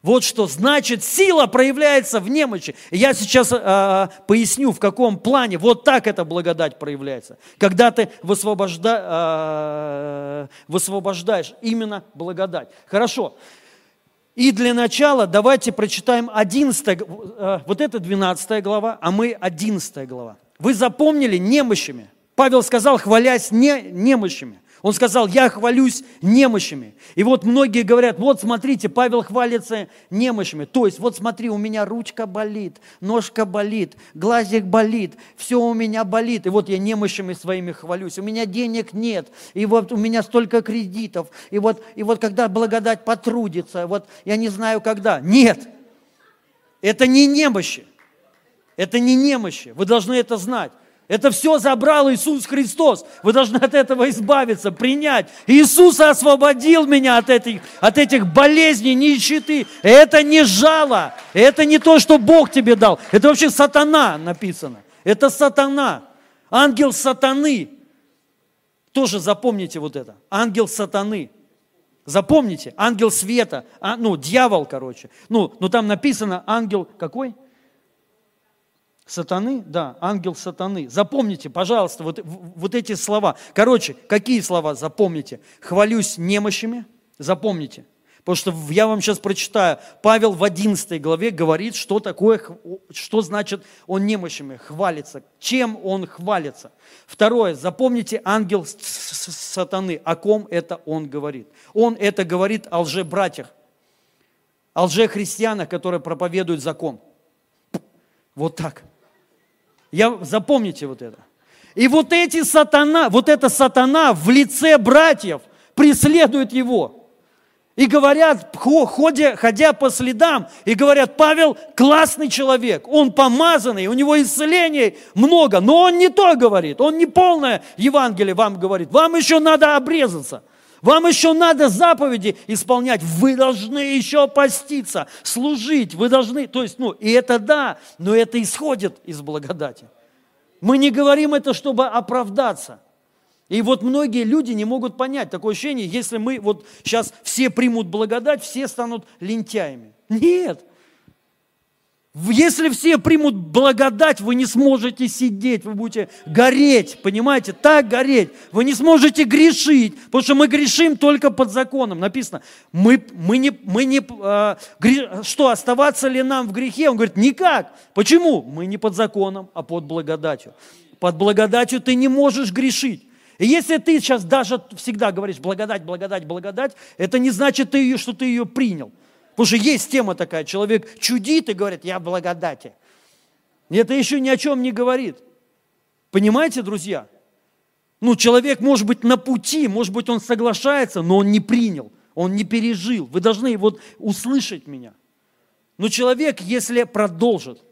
S1: Вот что значит сила проявляется в немощи. Я сейчас э, поясню, в каком плане. Вот так эта благодать проявляется. Когда ты высвобожда, э, высвобождаешь именно благодать. Хорошо. И для начала давайте прочитаем 11, э, вот это 12 глава, а мы 11 глава. Вы запомнили немощами. Павел сказал, хвалясь не, немощами. Он сказал, я хвалюсь немощами. И вот многие говорят, вот смотрите, Павел хвалится немощами. То есть, вот смотри, у меня ручка болит, ножка болит, глазик болит, все у меня болит. И вот я немощами своими хвалюсь. У меня денег нет, и вот у меня столько кредитов. И вот, и вот когда благодать потрудится, вот я не знаю когда. Нет, это не немощи. Это не немощи. Вы должны это знать. Это все забрал Иисус Христос. Вы должны от этого избавиться, принять. Иисус освободил меня от этих, от этих болезней, нищеты. Это не жало. Это не то, что Бог тебе дал. Это вообще сатана написано. Это сатана. Ангел сатаны. Тоже запомните вот это. Ангел сатаны. Запомните, ангел света, а, ну, дьявол, короче. Ну, ну, там написано ангел какой? Сатаны, да, ангел сатаны. Запомните, пожалуйста, вот, вот эти слова. Короче, какие слова запомните? Хвалюсь немощами, запомните. Потому что я вам сейчас прочитаю. Павел в 11 главе говорит, что такое, что значит он немощами хвалится. Чем он хвалится. Второе, запомните, ангел сатаны. О ком это он говорит? Он это говорит о лже-братьях, о лже-христианах, которые проповедуют закон. Вот так. Я, запомните вот это. И вот эти сатана, вот эта сатана в лице братьев преследует его. И говорят, ходя, ходя по следам, и говорят, Павел классный человек, он помазанный, у него исцелений много, но он не то говорит, он не полное Евангелие вам говорит, вам еще надо обрезаться. Вам еще надо заповеди исполнять. Вы должны еще поститься, служить. Вы должны, то есть, ну, и это да, но это исходит из благодати. Мы не говорим это, чтобы оправдаться. И вот многие люди не могут понять такое ощущение, если мы вот сейчас все примут благодать, все станут лентяями. Нет, если все примут благодать, вы не сможете сидеть, вы будете гореть, понимаете, так гореть. Вы не сможете грешить, потому что мы грешим только под законом. Написано, мы, мы не, мы не э, что, оставаться ли нам в грехе? Он говорит, никак. Почему? Мы не под законом, а под благодатью. Под благодатью ты не можешь грешить. И если ты сейчас даже всегда говоришь благодать, благодать, благодать, это не значит, ты ее, что ты ее принял. Потому что есть тема такая, человек чудит и говорит, я в благодати. Это еще ни о чем не говорит. Понимаете, друзья? Ну, человек может быть на пути, может быть, он соглашается, но он не принял, он не пережил. Вы должны вот услышать меня. Но человек, если продолжит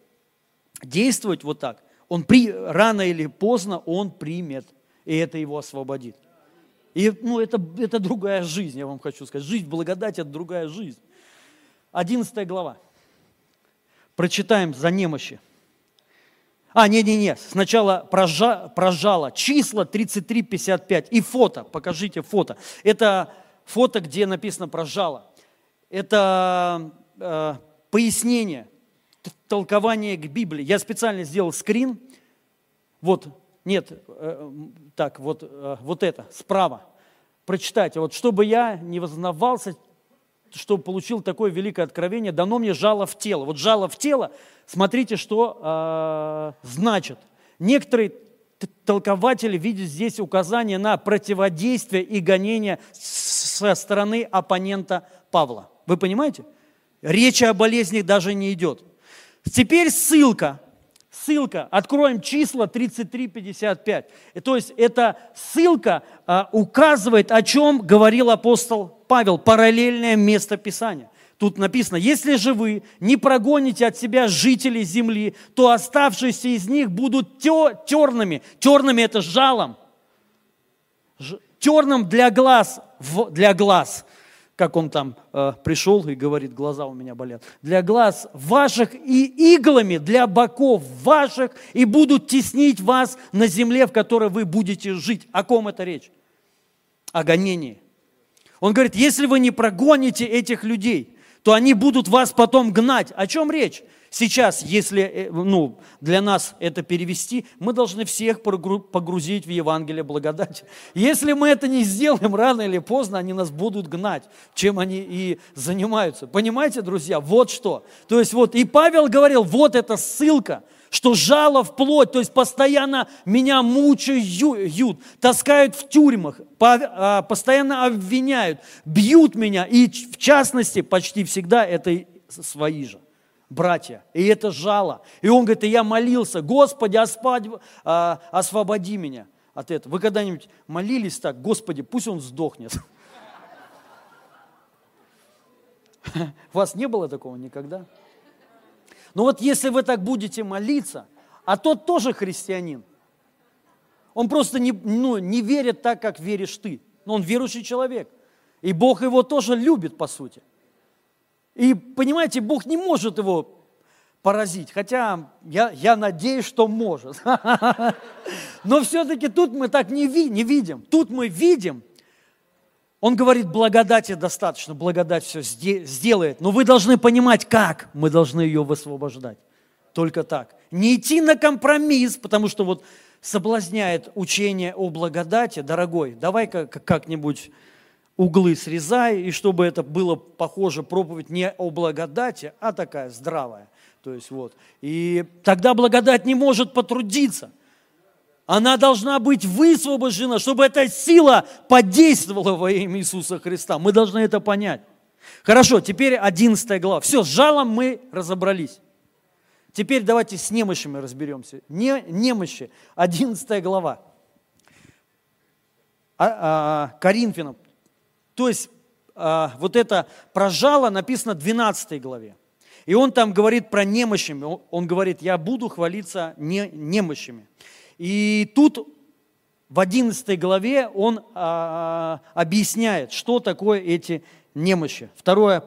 S1: действовать вот так, он при, рано или поздно он примет, и это его освободит. И ну, это, это другая жизнь, я вам хочу сказать. Жизнь в благодати – это другая жизнь. 11 глава. Прочитаем за немощи. А, не-не-не, сначала прожа, прожало. Числа 33-55 и фото, покажите фото. Это фото, где написано прожало. Это э, пояснение, толкование к Библии. Я специально сделал скрин. Вот, нет, э, так, вот, э, вот это, справа. Прочитайте, вот чтобы я не вознавался чтобы получил такое великое откровение, дано мне жало в тело. Вот жало в тело, смотрите, что э, значит. Некоторые толкователи видят здесь указание на противодействие и гонение со стороны оппонента Павла. Вы понимаете? Речи о болезни даже не идет. Теперь ссылка. Ссылка. Откроем числа 33-55. То есть эта ссылка а, указывает, о чем говорил апостол Павел, параллельное место Писания. Тут написано, если же вы не прогоните от себя жителей земли, то оставшиеся из них будут терными. Терными это жалом. Терным для глаз, для глаз. Как он там э, пришел и говорит, глаза у меня болят. Для глаз ваших и иглами для боков ваших, и будут теснить вас на земле, в которой вы будете жить. О ком это речь? О гонении. Он говорит, если вы не прогоните этих людей, то они будут вас потом гнать. О чем речь? Сейчас, если э, ну, для нас это перевести, мы должны всех погрузить в Евангелие благодати. Если мы это не сделаем, рано или поздно они нас будут гнать, чем они и занимаются. Понимаете, друзья, вот что. То есть вот, и Павел говорил, вот эта ссылка, что жало в плоть, то есть постоянно меня мучают, таскают в тюрьмах, а, постоянно обвиняют, бьют меня, и в частности почти всегда это свои же братья. И это жало. И он говорит, и я молился, Господи, а, освободи меня от этого. Вы когда-нибудь молились так, Господи, пусть он сдохнет? У вас не было такого никогда? Но вот если вы так будете молиться, а тот тоже христианин, он просто не, ну, не верит так, как веришь ты. Но он верующий человек. И Бог его тоже любит, по сути. И понимаете, Бог не может его поразить, хотя я, я надеюсь, что может. Но все-таки тут мы так не, ви, не видим. Тут мы видим, он говорит, благодати достаточно, благодать все сделает. Но вы должны понимать, как мы должны ее высвобождать. Только так. Не идти на компромисс, потому что вот соблазняет учение о благодати, дорогой, давай-ка как-нибудь углы срезай, и чтобы это было похоже проповедь не о благодати, а такая здравая. То есть вот. И тогда благодать не может потрудиться. Она должна быть высвобождена, чтобы эта сила подействовала во имя Иисуса Христа. Мы должны это понять. Хорошо, теперь 11 глава. Все, с жалом мы разобрались. Теперь давайте с немощами разберемся. Не, немощи, 11 глава. А, а, Коринфянам, то есть а, вот это про жало написано в 12 главе. И он там говорит про немощами. Он говорит, я буду хвалиться не, немощами. И тут в 11 главе он а, объясняет, что такое эти немощи. Второе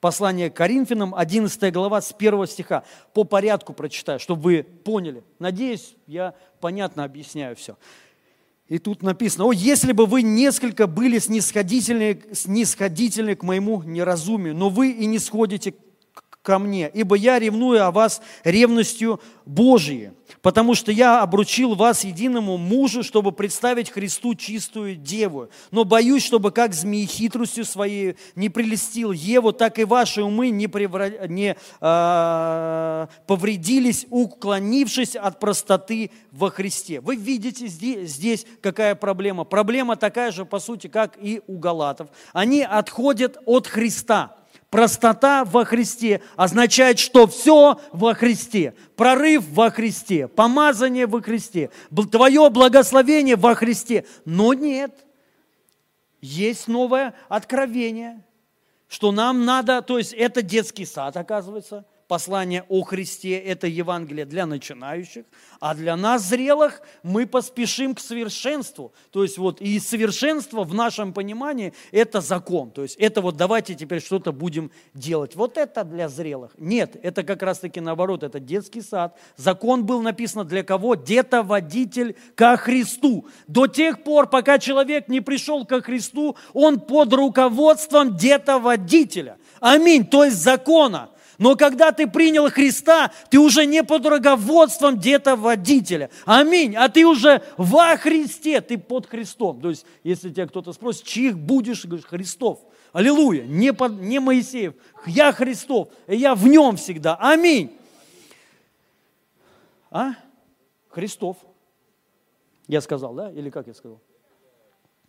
S1: послание к Коринфянам, 11 глава с 1 стиха. По порядку прочитаю, чтобы вы поняли. Надеюсь, я понятно объясняю все. И тут написано, о, если бы вы несколько были снисходительны, снисходительны к моему неразумию, но вы и не сходите ко мне, ибо я ревную о вас ревностью Божией, потому что я обручил вас единому мужу, чтобы представить Христу чистую деву. Но боюсь, чтобы как змеи хитростью своей не прелестил Еву, так и ваши умы не, превра... не э, повредились, уклонившись от простоты во Христе. Вы видите здесь, здесь какая проблема? Проблема такая же, по сути, как и у галатов. Они отходят от Христа. Простота во Христе означает, что все во Христе. Прорыв во Христе, помазание во Христе, твое благословение во Христе. Но нет, есть новое откровение, что нам надо, то есть это детский сад, оказывается – послание о Христе – это Евангелие для начинающих, а для нас, зрелых, мы поспешим к совершенству. То есть вот и совершенство в нашем понимании – это закон. То есть это вот давайте теперь что-то будем делать. Вот это для зрелых. Нет, это как раз-таки наоборот, это детский сад. Закон был написан для кого? Детоводитель ко Христу. До тех пор, пока человек не пришел ко Христу, он под руководством детоводителя. Аминь, то есть закона. Но когда ты принял Христа, ты уже не под руководством где-то водителя. Аминь. А ты уже во Христе, ты под Христом. То есть, если тебя кто-то спросит, чьих будешь, говоришь, Христов. Аллилуйя. Не, под, не Моисеев. Я Христов. Я в нем всегда. Аминь. А? Христов. Я сказал, да? Или как я сказал?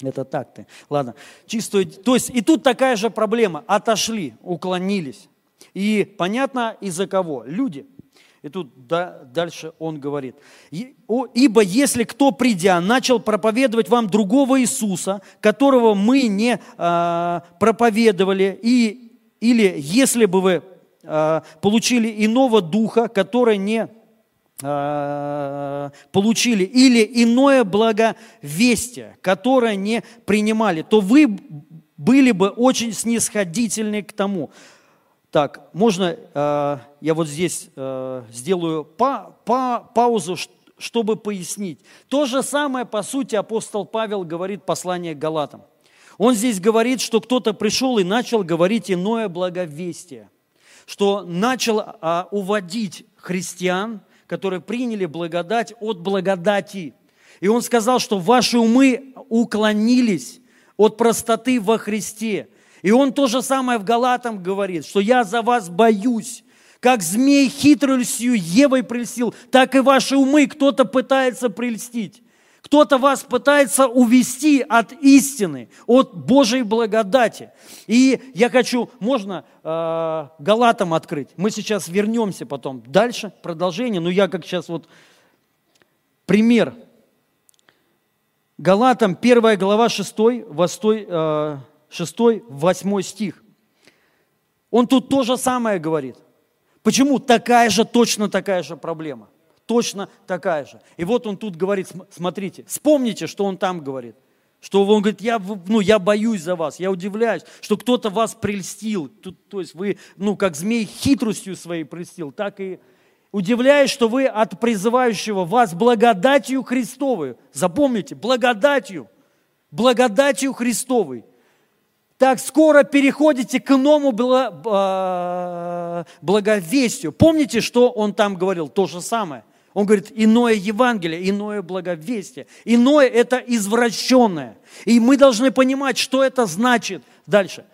S1: Это так ты. Ладно. Чисто, то есть и тут такая же проблема. Отошли, уклонились. И понятно из-за кого? Люди. И тут да, дальше он говорит. «Ибо если кто, придя, начал проповедовать вам другого Иисуса, которого мы не э, проповедовали, и, или если бы вы э, получили иного духа, который не э, получили, или иное благовестие, которое не принимали, то вы были бы очень снисходительны к тому. Так, можно э, я вот здесь э, сделаю па, па, паузу, чтобы пояснить. То же самое, по сути, апостол Павел говорит послание к Галатам. Он здесь говорит, что кто-то пришел и начал говорить иное благовестие, что начал а, уводить христиан, которые приняли благодать от благодати. И он сказал, что ваши умы уклонились от простоты во Христе. И он то же самое в Галатам говорит, что я за вас боюсь, как змей хитростью Евой прельстил, так и ваши умы кто-то пытается прельстить. Кто-то вас пытается увести от истины, от Божьей благодати. И я хочу, можно э, Галатам открыть. Мы сейчас вернемся потом дальше, продолжение. Но я как сейчас вот пример. Галатам 1 глава 6, 8, 6 8 стих. Он тут то же самое говорит. Почему? Такая же, точно такая же проблема – точно такая же. И вот он тут говорит, смотрите, вспомните, что он там говорит. Что он говорит, я, ну, я боюсь за вас, я удивляюсь, что кто-то вас прельстил. Тут, то есть вы, ну, как змей хитростью своей прельстил, так и удивляюсь, что вы от призывающего вас благодатью Христовой. Запомните, благодатью, благодатью Христовой. Так скоро переходите к иному а, благовестию. Помните, что он там говорил? То же самое. Он говорит, иное Евангелие, иное благовестие. Иное – это извращенное. И мы должны понимать, что это значит дальше.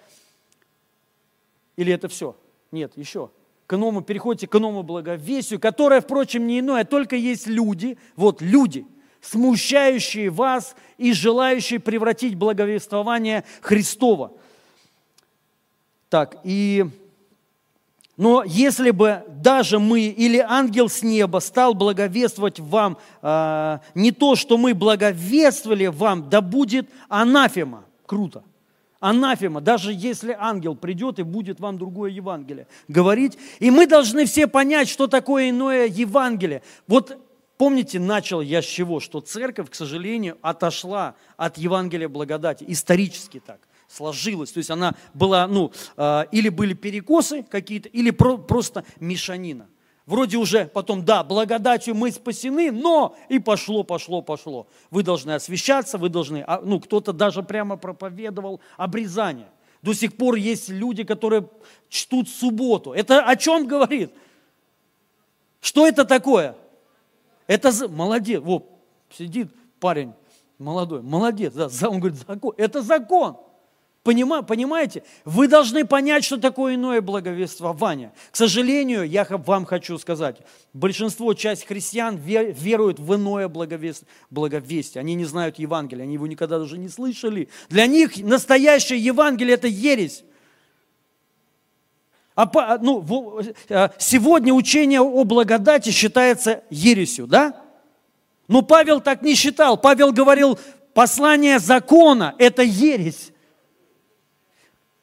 S1: Или это все? Нет, еще. К иному, переходите к иному благовестию, которое, впрочем, не иное, только есть люди, вот люди, смущающие вас и желающие превратить благовествование Христова. Так, и но если бы даже мы или ангел с неба стал благовествовать вам э, не то, что мы благовествовали вам, да будет анафема. Круто. Анафема, даже если ангел придет и будет вам другое Евангелие говорить. И мы должны все понять, что такое иное Евангелие. Вот помните, начал я с чего? Что церковь, к сожалению, отошла от Евангелия благодати. Исторически так сложилась. То есть она была, ну, а, или были перекосы какие-то, или просто мешанина. Вроде уже потом, да, благодатью мы спасены, но и пошло, пошло, пошло. Вы должны освещаться, вы должны, а, ну, кто-то даже прямо проповедовал обрезание. До сих пор есть люди, которые чтут субботу. Это о чем говорит? Что это такое? Это молодец. Вот сидит парень молодой, молодец. Да, он говорит, закон. Это закон. Понимаете? Вы должны понять, что такое иное благовествование. К сожалению, я вам хочу сказать, большинство, часть христиан веруют в иное благовестие. Они не знают Евангелия, они его никогда даже не слышали. Для них настоящее Евангелие – это ересь. А, ну, э, сегодня учение о благодати считается ересью, да? Но Павел так не считал. Павел говорил, послание закона – это ересь.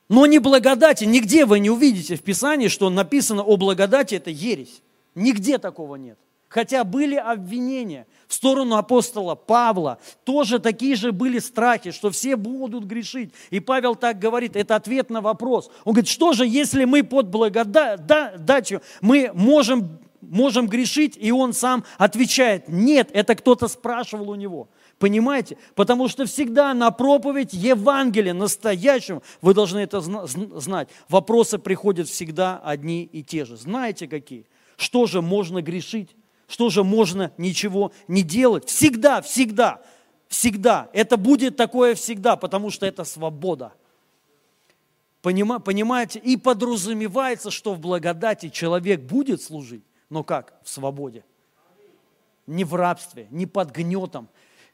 S1: Но не благодати, нигде вы не увидите в Писании, что написано о благодати, это ересь. Нигде такого нет. Хотя были обвинения в сторону апостола Павла, тоже такие же были страхи, что все будут грешить. И Павел так говорит, это ответ на вопрос. Он говорит, что же, если мы под благодатью, мы можем, можем грешить, и он сам отвечает, нет, это кто-то спрашивал у него. Понимаете? Потому что всегда на проповедь Евангелия настоящего, вы должны это знать, вопросы приходят всегда одни и те же. Знаете какие? Что же можно грешить? Что же можно ничего не делать? Всегда, всегда, всегда. Это будет такое всегда, потому что это свобода. Понимаете? И подразумевается, что в благодати человек будет служить, но как? В свободе. Не в рабстве, не под гнетом,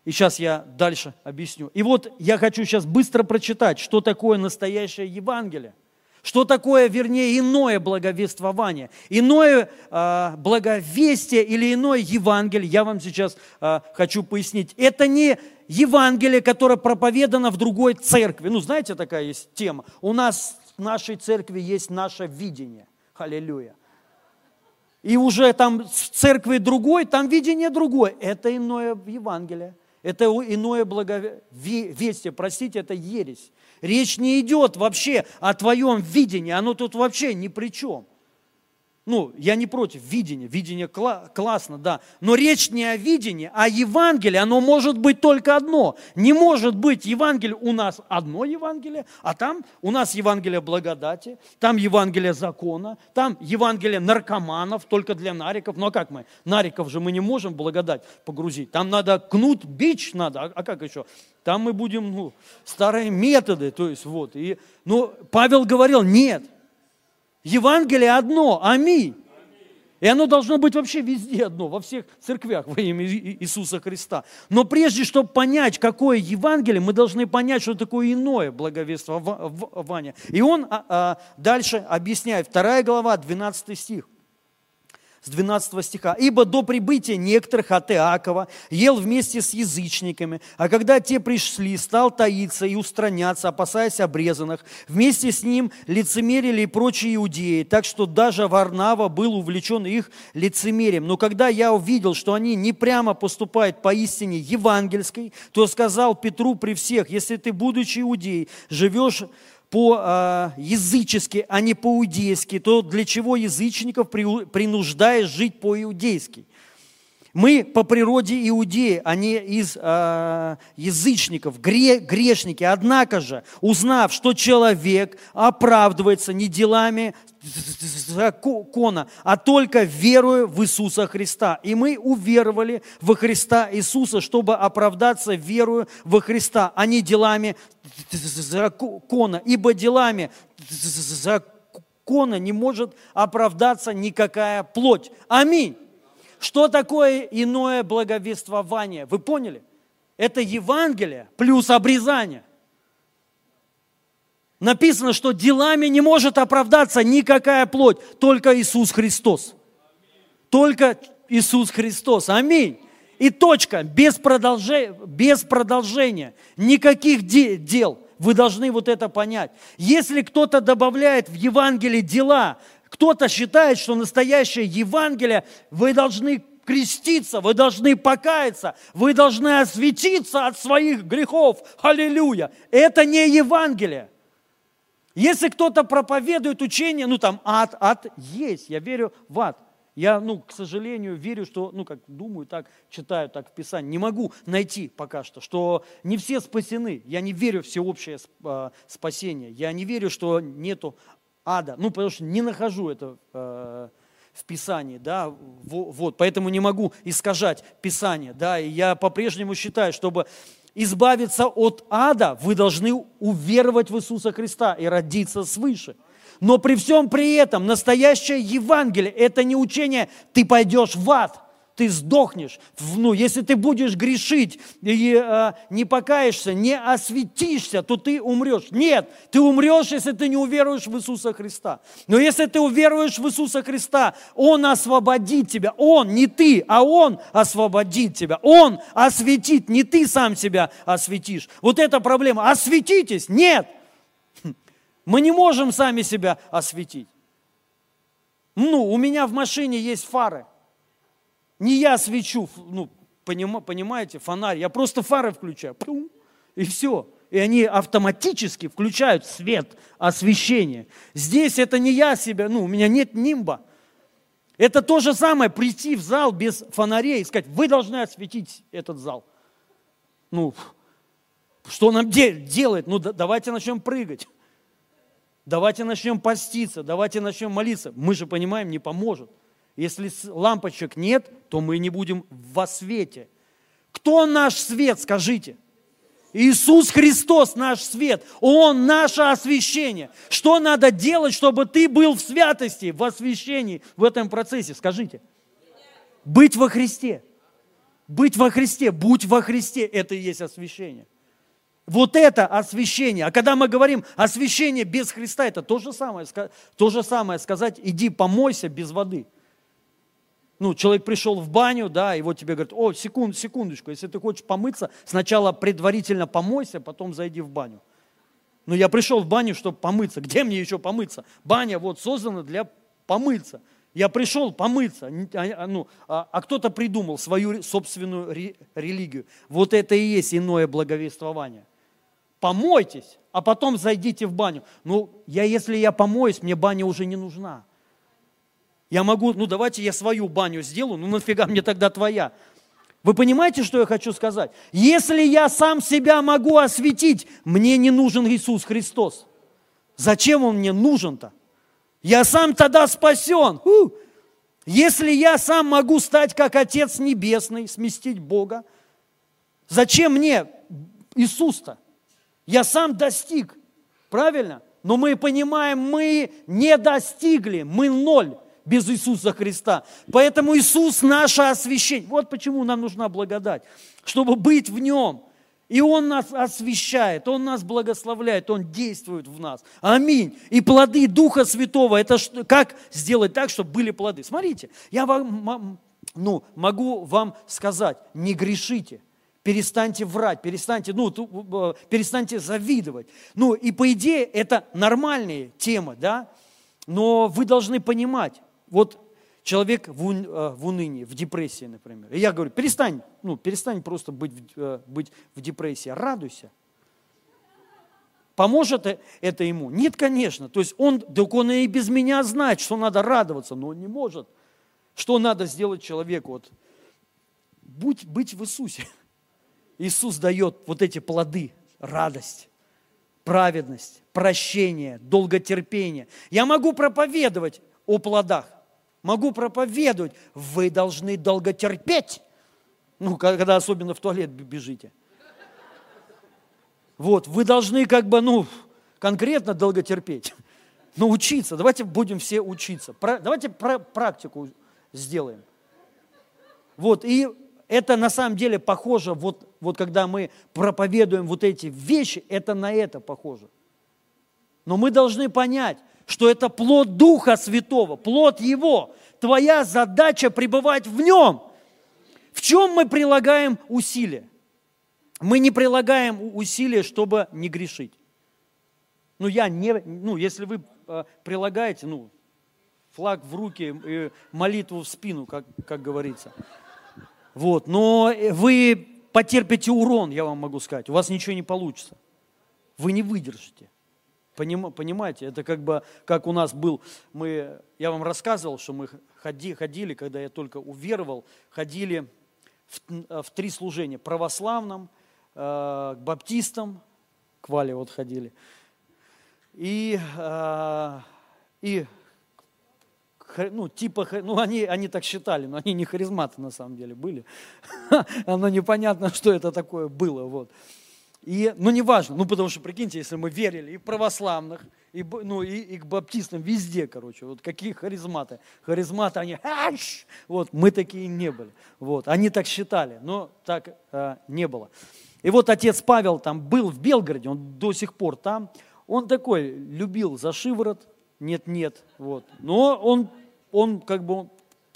S1: и сейчас я дальше объясню. И вот я хочу сейчас быстро прочитать, что такое настоящее Евангелие. Что такое, вернее, иное благовествование, иное э, благовестие или иное Евангелие, я вам сейчас э, хочу пояснить. Это не Евангелие, которое проповедано в другой церкви. Ну, знаете, такая есть тема. У нас в нашей церкви есть наше видение. Аллилуйя. И уже там в церкви другой, там видение другое. Это иное Евангелие. Это иное благовестие, простите, это ересь. Речь не идет вообще о твоем видении, оно тут вообще ни при чем. Ну, я не против видения, видение кла- классно, да. Но речь не о видении, а Евангелие, оно может быть только одно. Не может быть Евангелие, у нас одно Евангелие, а там у нас Евангелие благодати, там Евангелие закона, там Евангелие наркоманов, только для нариков. Ну а как мы? Нариков же мы не можем благодать погрузить. Там надо кнут, бич надо, а, а как еще? Там мы будем, ну, старые методы, то есть вот. И, ну, Павел говорил, нет, Евангелие одно, аминь. И оно должно быть вообще везде одно, во всех церквях во имя Иисуса Христа. Но прежде, чтобы понять, какое Евангелие, мы должны понять, что такое иное благовествование. И он а, а, дальше объясняет, 2 глава, 12 стих с 12 стиха. «Ибо до прибытия некоторых от Иакова ел вместе с язычниками, а когда те пришли, стал таиться и устраняться, опасаясь обрезанных. Вместе с ним лицемерили и прочие иудеи, так что даже Варнава был увлечен их лицемерием. Но когда я увидел, что они не прямо поступают по истине евангельской, то сказал Петру при всех, если ты, будучи иудей, живешь по-язычески, а не по-иудейски, то для чего язычников принуждаешь жить по-иудейски? Мы по природе иудеи, а не из э, язычников, гре, грешники. Однако же, узнав, что человек оправдывается не делами закона, а только верою в Иисуса Христа. И мы уверовали во Христа Иисуса, чтобы оправдаться верою во Христа, а не делами закона. Ибо делами закона не может оправдаться никакая плоть. Аминь. Что такое иное благовествование? Вы поняли? Это Евангелие плюс обрезание. Написано, что делами не может оправдаться никакая плоть, только Иисус Христос. Только Иисус Христос. Аминь. И точка, без продолжения, без продолжения никаких дел. Вы должны вот это понять. Если кто-то добавляет в Евангелие дела, кто-то считает, что настоящее Евангелие, вы должны креститься, вы должны покаяться, вы должны осветиться от своих грехов. Аллилуйя. Это не Евангелие. Если кто-то проповедует учение, ну там ад, ад есть, я верю в ад. Я, ну, к сожалению, верю, что, ну, как думаю, так читаю, так в Писании. Не могу найти пока что, что не все спасены. Я не верю в всеобщее а, спасение. Я не верю, что нету ада. Ну, потому что не нахожу это э, в Писании, да, вот, поэтому не могу искажать Писание, да, и я по-прежнему считаю, чтобы избавиться от ада, вы должны уверовать в Иисуса Христа и родиться свыше. Но при всем при этом настоящее Евангелие – это не учение «ты пойдешь в ад», ты сдохнешь. Ну, если ты будешь грешить и э, не покаешься, не осветишься, то ты умрешь. Нет, ты умрешь, если ты не уверуешь в Иисуса Христа. Но если ты уверуешь в Иисуса Христа, Он освободит тебя. Он, не ты, а Он освободит тебя. Он осветит, не ты сам себя осветишь. Вот эта проблема. Осветитесь? Нет. Мы не можем сами себя осветить. Ну, у меня в машине есть фары – не я свечу, ну, понимаете, фонарь, я просто фары включаю, и все. И они автоматически включают свет, освещение. Здесь это не я себя, ну, у меня нет нимба. Это то же самое, прийти в зал без фонарей и сказать, вы должны осветить этот зал. Ну, что нам де- делать? Ну, да, давайте начнем прыгать. Давайте начнем поститься, давайте начнем молиться. Мы же понимаем, не поможет. Если лампочек нет, то мы не будем во свете. Кто наш свет, скажите? Иисус Христос наш свет, Он наше освящение. Что надо делать, чтобы ты был в святости, в освящении, в этом процессе? Скажите. Быть во Христе. Быть во Христе, будь во Христе, это и есть освящение. Вот это освящение. А когда мы говорим освящение без Христа, это то же самое, то же самое сказать, иди помойся без воды – ну, человек пришел в баню, да, и вот тебе говорят, о, секунд, секундочку, если ты хочешь помыться, сначала предварительно помойся, потом зайди в баню. Ну, я пришел в баню, чтобы помыться. Где мне еще помыться? Баня вот создана для помыться. Я пришел помыться, а, а, ну, а, а кто-то придумал свою собственную религию. Вот это и есть иное благовествование. Помойтесь, а потом зайдите в баню. Ну, я, если я помоюсь, мне баня уже не нужна. Я могу, ну давайте я свою баню сделаю, ну нафига мне тогда твоя? Вы понимаете, что я хочу сказать? Если я сам себя могу осветить, мне не нужен Иисус Христос. Зачем Он мне нужен-то? Я сам тогда спасен. У! Если я сам могу стать как Отец Небесный, сместить Бога, зачем мне Иисус-то? Я сам достиг, правильно? Но мы понимаем, мы не достигли, мы ноль без Иисуса Христа. Поэтому Иисус наше освящение. Вот почему нам нужна благодать, чтобы быть в Нем. И Он нас освещает, Он нас благословляет, Он действует в нас. Аминь. И плоды Духа Святого, это как сделать так, чтобы были плоды? Смотрите, я вам, ну, могу вам сказать, не грешите перестаньте врать, перестаньте, ну, перестаньте завидовать. Ну, и по идее это нормальные темы, да, но вы должны понимать, вот человек в, э, в унынии, в депрессии, например. И я говорю, перестань, ну, перестань просто быть, э, быть в депрессии, радуйся. Поможет это ему? Нет, конечно. То есть он, так он и без меня знает, что надо радоваться, но он не может. Что надо сделать человеку? Вот, будь, быть в Иисусе. Иисус дает вот эти плоды, радость, праведность, прощение, долготерпение. Я могу проповедовать о плодах, могу проповедовать, вы должны долготерпеть, ну, когда особенно в туалет бежите. Вот, вы должны как бы, ну, конкретно долготерпеть, научиться. Давайте будем все учиться. Давайте практику сделаем. Вот, и это на самом деле похоже, вот, вот когда мы проповедуем вот эти вещи, это на это похоже. Но мы должны понять, что это плод Духа Святого, плод Его. Твоя задача пребывать в Нем. В чем мы прилагаем усилия? Мы не прилагаем усилия, чтобы не грешить. Ну, я не, ну, если вы э, прилагаете, ну, флаг в руки и молитву в спину, как, как говорится. Вот, но вы потерпите урон, я вам могу сказать, у вас ничего не получится. Вы не выдержите. Поним, понимаете, это как бы, как у нас был, мы, я вам рассказывал, что мы ходи, ходили, когда я только уверовал, ходили в, в три служения, православном, э, к баптистам, к Вале вот ходили, и, э, и ну, типа, ну, они, они так считали, но они не харизматы на самом деле были. Оно непонятно, что это такое было, вот. И, ну, неважно, ну, потому что, прикиньте, если мы верили и православных, и, ну, и, и к баптистам, везде, короче, вот какие харизматы. Харизматы, они, аш! вот, мы такие не были. Вот, они так считали, но так э, не было. И вот отец Павел там был в Белгороде, он до сих пор там, он такой любил за шиворот, нет-нет, вот. Но он, он как бы,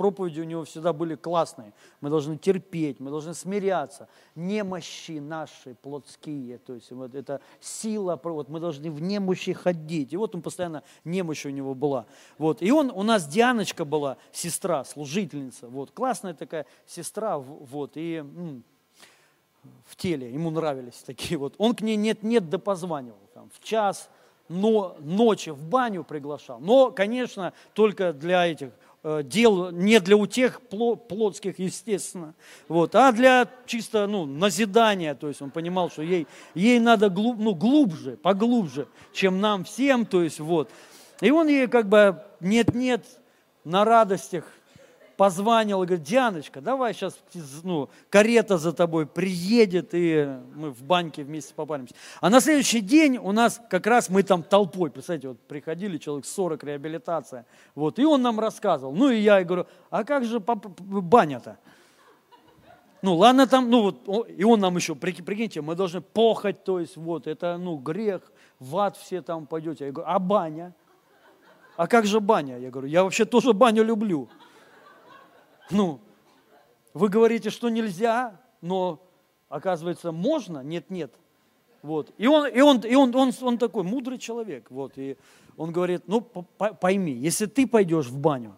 S1: проповеди у него всегда были классные. Мы должны терпеть, мы должны смиряться. Немощи наши плотские, то есть вот это сила, вот мы должны в немощи ходить. И вот он постоянно немощь у него была. Вот. И он, у нас Дианочка была, сестра, служительница, вот, классная такая сестра, вот, и м, в теле, ему нравились такие вот. Он к ней нет-нет да позванивал, там, в час, но ночи в баню приглашал. Но, конечно, только для этих дел, не для утех плотских, естественно, вот, а для чисто ну, назидания. То есть он понимал, что ей, ей надо глуб, ну, глубже, поглубже, чем нам всем. То есть, вот. И он ей как бы нет-нет на радостях позвонил и говорит, Дианочка, давай сейчас ну, карета за тобой приедет, и мы в баньке вместе попаримся. А на следующий день у нас как раз мы там толпой, представляете, вот приходили, человек 40, реабилитация, вот, и он нам рассказывал. Ну и я говорю, а как же баня-то? Ну, ладно там, ну вот, и он нам еще, прикиньте, мы должны похоть, то есть вот, это, ну, грех, в ад все там пойдете. Я говорю, а баня? А как же баня? Я говорю, я вообще тоже баню люблю. Ну, вы говорите, что нельзя, но оказывается можно? Нет, нет. Вот. И он, и он, и он, он, он такой мудрый человек. Вот. И он говорит, ну пойми, если ты пойдешь в баню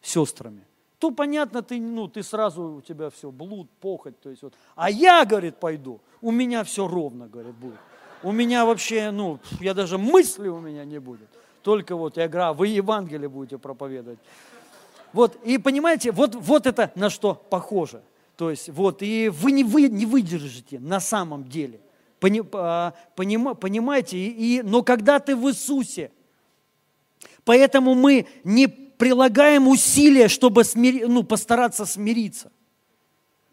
S1: с сестрами, то понятно, ты, ну, ты сразу, у тебя все, блуд, похоть. То есть вот. А я, говорит, пойду, у меня все ровно, говорит, будет. У меня вообще, ну, я даже мысли у меня не будет. только вот, я говорю, а вы Евангелие будете проповедовать. Вот, и понимаете, вот, вот это на что похоже. То есть, вот, и вы не, вы не выдержите на самом деле. Пони, а, поним, понимаете? И, и, но когда ты в Иисусе, поэтому мы не прилагаем усилия, чтобы смири, ну, постараться смириться.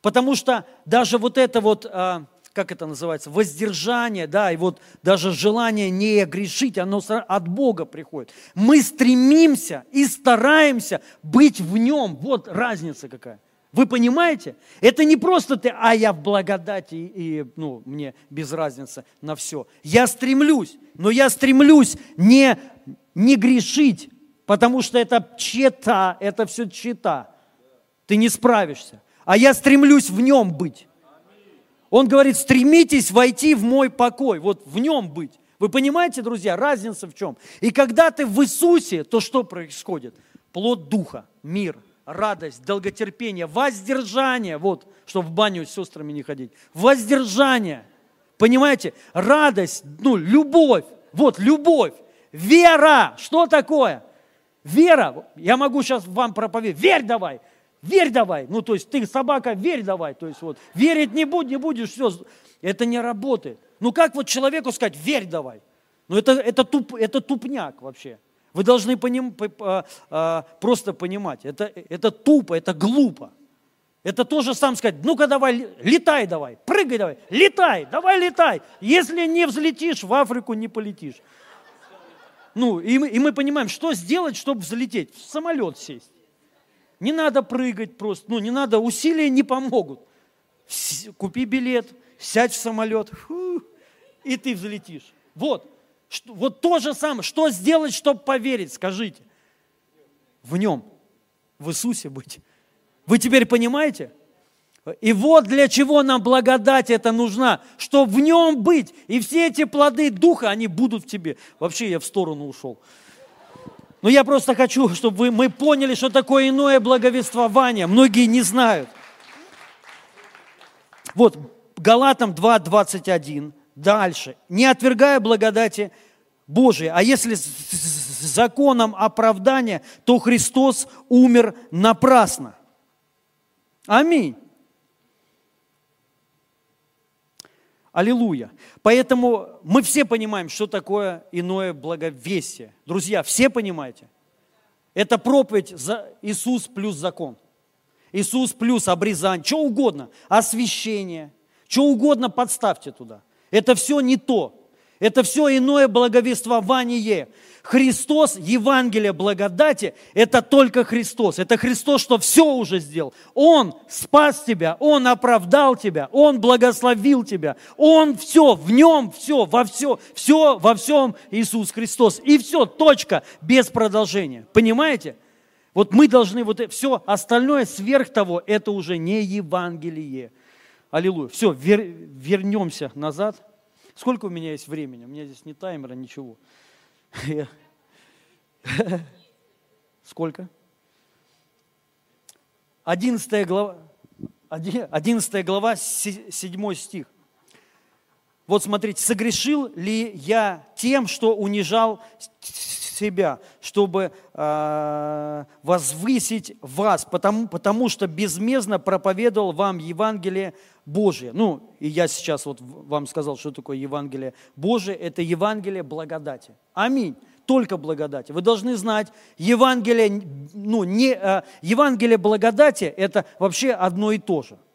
S1: Потому что даже вот это вот, а, как это называется, воздержание, да, и вот даже желание не грешить, оно от Бога приходит. Мы стремимся и стараемся быть в нем. Вот разница какая. Вы понимаете? Это не просто ты, а я в благодати, и ну, мне без разницы на все. Я стремлюсь, но я стремлюсь не, не грешить, потому что это чета, это все чета. Ты не справишься. А я стремлюсь в нем быть. Он говорит, стремитесь войти в мой покой, вот в нем быть. Вы понимаете, друзья, разница в чем? И когда ты в Иисусе, то что происходит? Плод Духа, мир, радость, долготерпение, воздержание. Вот, чтобы в баню с сестрами не ходить. Воздержание. Понимаете? Радость, ну, любовь. Вот, любовь. Вера. Что такое? Вера. Я могу сейчас вам проповедовать. Верь давай. Верь давай. Ну, то есть ты собака, верь давай. То есть вот верить не будешь, не будешь, все. Это не работает. Ну, как вот человеку сказать, верь давай? Ну, это, это, туп, это тупняк вообще. Вы должны поним, а, а, просто понимать, это, это тупо, это глупо. Это тоже сам сказать, ну-ка давай, летай давай, прыгай давай, летай, давай летай. Если не взлетишь, в Африку не полетишь. Ну, и мы, и мы понимаем, что сделать, чтобы взлететь? В самолет сесть. Не надо прыгать просто, ну, не надо, усилия не помогут. Купи билет, сядь в самолет, фу, и ты взлетишь. Вот, вот то же самое. Что сделать, чтобы поверить, скажите? В нем, в Иисусе быть. Вы теперь понимаете? И вот для чего нам благодать это нужна, чтобы в нем быть. И все эти плоды Духа, они будут в тебе. Вообще я в сторону ушел. Но я просто хочу, чтобы вы, мы поняли, что такое иное благовествование. Многие не знают. Вот, Галатам 2.21. Дальше. Не отвергая благодати Божией. А если с законом оправдания, то Христос умер напрасно. Аминь. Аллилуйя. Поэтому мы все понимаем, что такое иное благовесие. Друзья, все понимаете? Это проповедь за Иисус плюс закон. Иисус плюс обрезание, что угодно, освящение, что угодно подставьте туда. Это все не то. Это все иное благовествование. Христос, Евангелие благодати, это только Христос. Это Христос, что все уже сделал. Он спас тебя, Он оправдал тебя, Он благословил тебя. Он все, в нем все, во все, все во всем Иисус Христос. И все, точка, без продолжения. Понимаете? Вот мы должны вот все остальное сверх того, это уже не Евангелие. Аллилуйя. Все, вер, вернемся назад. Сколько у меня есть времени? У меня здесь ни таймера, ничего. Сколько? Одиннадцатая глава, 11 глава, 7 стих. Вот смотрите, согрешил ли я тем, что унижал себя, чтобы э, возвысить вас, потому, потому что безмездно проповедовал вам Евангелие Божие. Ну, и я сейчас вот вам сказал, что такое Евангелие Божие. Это Евангелие благодати. Аминь. Только благодати. Вы должны знать, Евангелие, ну, не, э, Евангелие благодати – это вообще одно и то же –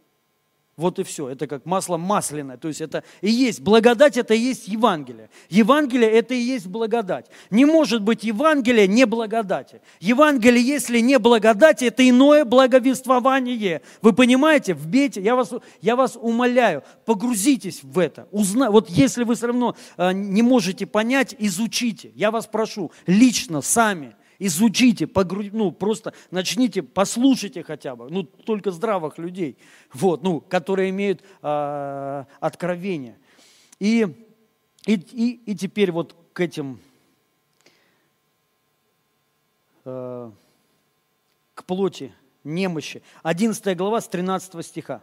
S1: вот и все. Это как масло масляное. То есть это и есть благодать, это и есть Евангелие. Евангелие это и есть благодать. Не может быть Евангелие не благодати. Евангелие, если не благодати, это иное благовествование. Вы понимаете? Вбейте, я вас, я вас умоляю, погрузитесь в это. Узна, вот если вы все равно э, не можете понять, изучите. Я вас прошу, лично, сами – изучите, погруд... ну, просто начните, послушайте хотя бы, ну, только здравых людей, вот, ну, которые имеют э, откровение. И, и, и, и теперь вот к этим, э, к плоти, немощи. 11 глава с 13 стиха.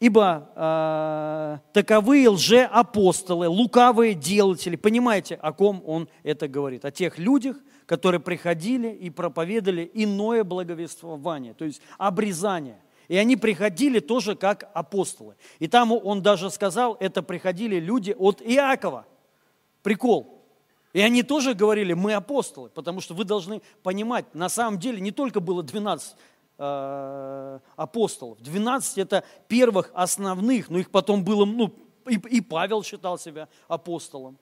S1: Ибо э, таковые лжеапостолы, лукавые делатели, понимаете, о ком он это говорит? О тех людях, которые приходили и проповедовали иное благовествование, то есть обрезание. И они приходили тоже как апостолы. И там он даже сказал, это приходили люди от Иакова. Прикол. И они тоже говорили, мы апостолы, потому что вы должны понимать, на самом деле не только было 12 э, апостолов, 12 это первых основных, но их потом было, ну, и, и Павел считал себя апостолом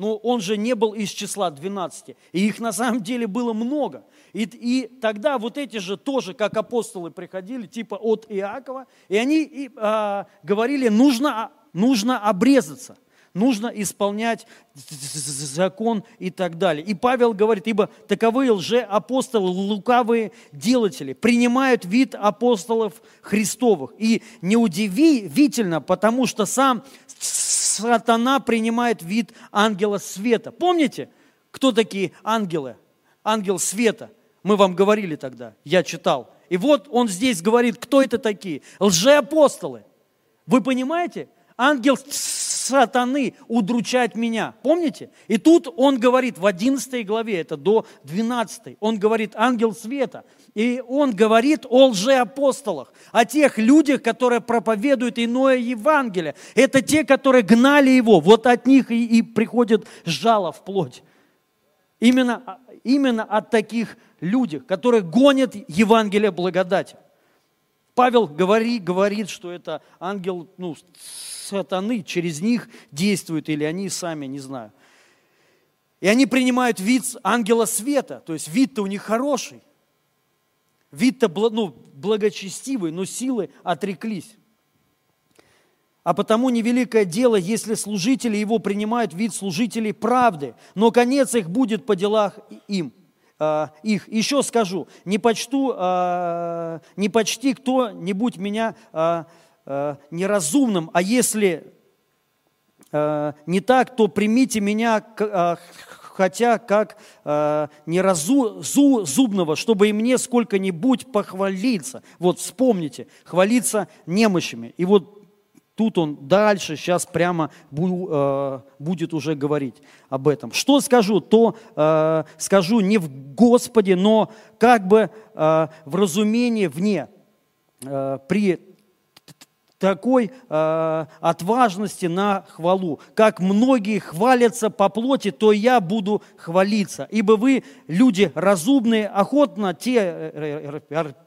S1: но он же не был из числа 12. И их на самом деле было много. И, и тогда вот эти же тоже, как апостолы приходили, типа от Иакова, и они и, а, говорили, нужно, нужно обрезаться – нужно исполнять закон и так далее. И Павел говорит, ибо таковые лжеапостолы, лукавые делатели, принимают вид апостолов Христовых. И неудивительно, потому что сам сатана принимает вид ангела света. Помните, кто такие ангелы? Ангел света. Мы вам говорили тогда, я читал. И вот он здесь говорит, кто это такие? Лжеапостолы. Вы понимаете? Ангел сатаны удручать меня. Помните? И тут он говорит в 11 главе, это до 12, он говорит, ангел света. И он говорит о лжеапостолах, о тех людях, которые проповедуют иное Евангелие. Это те, которые гнали его. Вот от них и, и приходит жало в плоть. Именно, именно от таких людей, которые гонят Евангелие благодати. Павел говорит, говорит, что это ангел ну, сатаны, через них действует, или они сами, не знаю. И они принимают вид ангела света, то есть вид-то у них хороший. Вид-то ну, благочестивый, но силы отреклись. А потому невеликое дело, если служители его принимают вид служителей правды, но конец их будет по делах им. А, их. Еще скажу, не почту, а, не почти кто-нибудь меня а, неразумным, а если не так, то примите меня, хотя как неразумного, чтобы и мне сколько-нибудь похвалиться. Вот вспомните, хвалиться немощами. И вот Тут он дальше, сейчас прямо э, будет уже говорить об этом. Что скажу, то э, скажу не в Господе, но как бы э, в разумении вне. При такой э, отважности на хвалу. Как многие хвалятся по плоти, то я буду хвалиться. Ибо вы, люди разумные, охотно те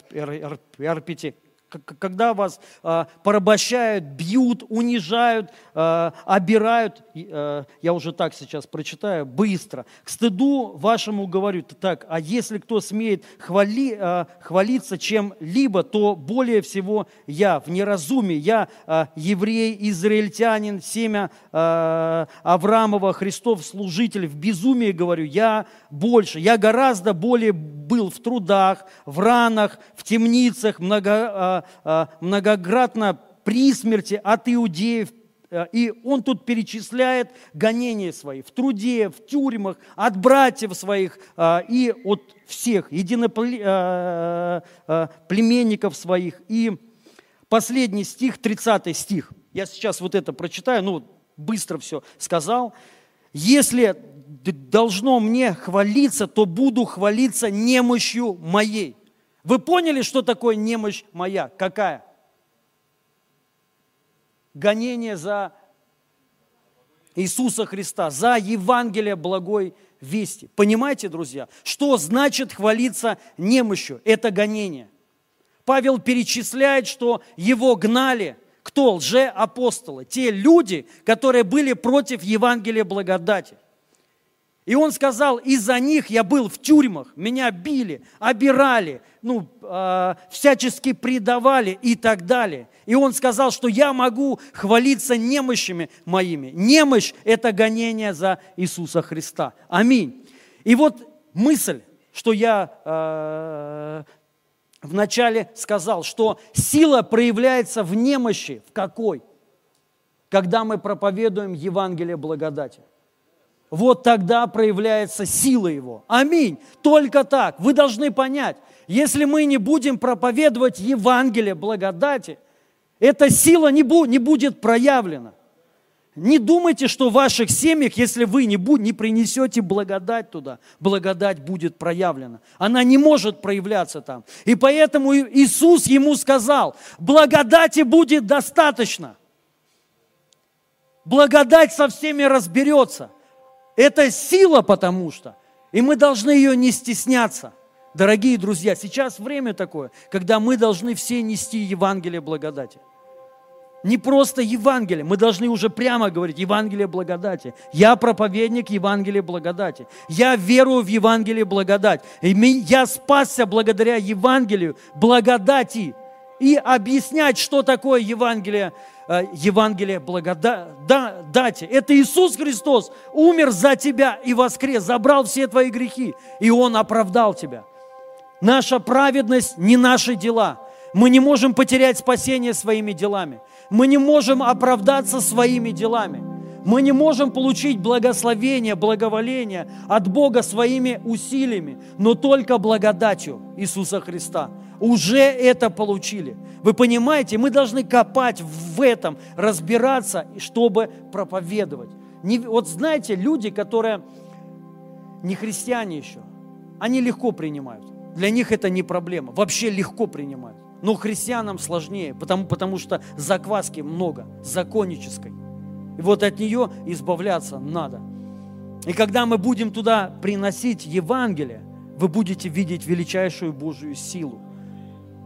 S1: терпите когда вас э, порабощают, бьют, унижают, э, обирают, э, я уже так сейчас прочитаю, быстро. К стыду вашему говорю так, а если кто смеет хвали, хвалиться чем-либо, то более всего я в неразумии, я еврей, израильтянин, семя э, Авраамова, Христов служитель, в безумии говорю, я больше, я гораздо более был в трудах, в ранах, в темницах, много, Э, многократно при смерти от иудеев, э, и он тут перечисляет гонения свои в труде, в тюрьмах, от братьев своих э, и от всех, единоплеменников своих. И последний стих, 30 стих. Я сейчас вот это прочитаю, ну, быстро все сказал. Если должно мне хвалиться, то буду хвалиться немощью моей. Вы поняли, что такое немощь моя? Какая? Гонение за Иисуса Христа, за Евангелие благой вести. Понимаете, друзья, что значит хвалиться немощью? Это гонение. Павел перечисляет, что его гнали. Кто? Лжеапостолы. Те люди, которые были против Евангелия благодати. И он сказал, из-за них я был в тюрьмах, меня били, обирали, ну, э, всячески предавали и так далее. И он сказал, что я могу хвалиться немощами моими. Немощь – это гонение за Иисуса Христа. Аминь. И вот мысль, что я э, вначале сказал, что сила проявляется в немощи. В какой? Когда мы проповедуем Евангелие благодати вот тогда проявляется сила Его. Аминь. Только так. Вы должны понять, если мы не будем проповедовать Евангелие благодати, Эта сила не, бу, не будет проявлена. Не думайте, что в ваших семьях, если вы не, будь, не принесете благодать туда, благодать будет проявлена. Она не может проявляться там. И поэтому Иисус ему сказал, благодати будет достаточно. Благодать со всеми разберется. Это сила, потому что. И мы должны ее не стесняться. Дорогие друзья, сейчас время такое, когда мы должны все нести Евангелие благодати. Не просто Евангелие, мы должны уже прямо говорить Евангелие благодати. Я проповедник Евангелия благодати. Я верую в Евангелие благодать. И я спасся благодаря Евангелию благодати. И объяснять, что такое Евангелие, Евангелие благодати. Это Иисус Христос умер за тебя и воскрес, забрал все твои грехи, и Он оправдал тебя. Наша праведность не наши дела. Мы не можем потерять спасение своими делами. Мы не можем оправдаться своими делами. Мы не можем получить благословение, благоволение от Бога своими усилиями, но только благодатью Иисуса Христа. Уже это получили. Вы понимаете, мы должны копать в этом, разбираться, чтобы проповедовать. Не, вот знаете, люди, которые не христиане еще, они легко принимают. Для них это не проблема. Вообще легко принимают. Но христианам сложнее, потому, потому что закваски много, законнической. И вот от нее избавляться надо. И когда мы будем туда приносить Евангелие, вы будете видеть величайшую Божию силу.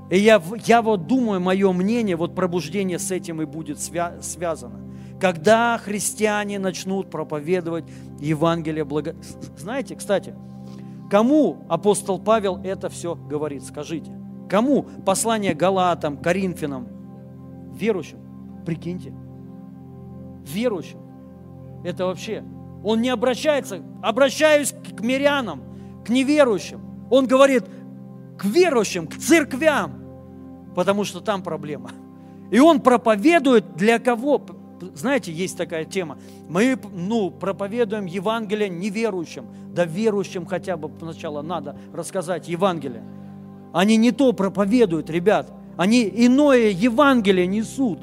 S1: И я, я вот думаю, мое мнение, вот пробуждение с этим и будет свя, связано. Когда христиане начнут проповедовать Евангелие благо... Знаете, кстати, кому апостол Павел это все говорит? Скажите. Кому? Послание Галатам, Коринфянам, верующим. Прикиньте. Верующим. Это вообще. Он не обращается, обращаюсь к мирянам, к неверующим. Он говорит к верующим, к церквям, потому что там проблема. И он проповедует для кого? Знаете, есть такая тема. Мы ну, проповедуем Евангелие неверующим. Да верующим хотя бы сначала надо рассказать Евангелие. Они не то проповедуют, ребят. Они иное Евангелие несут.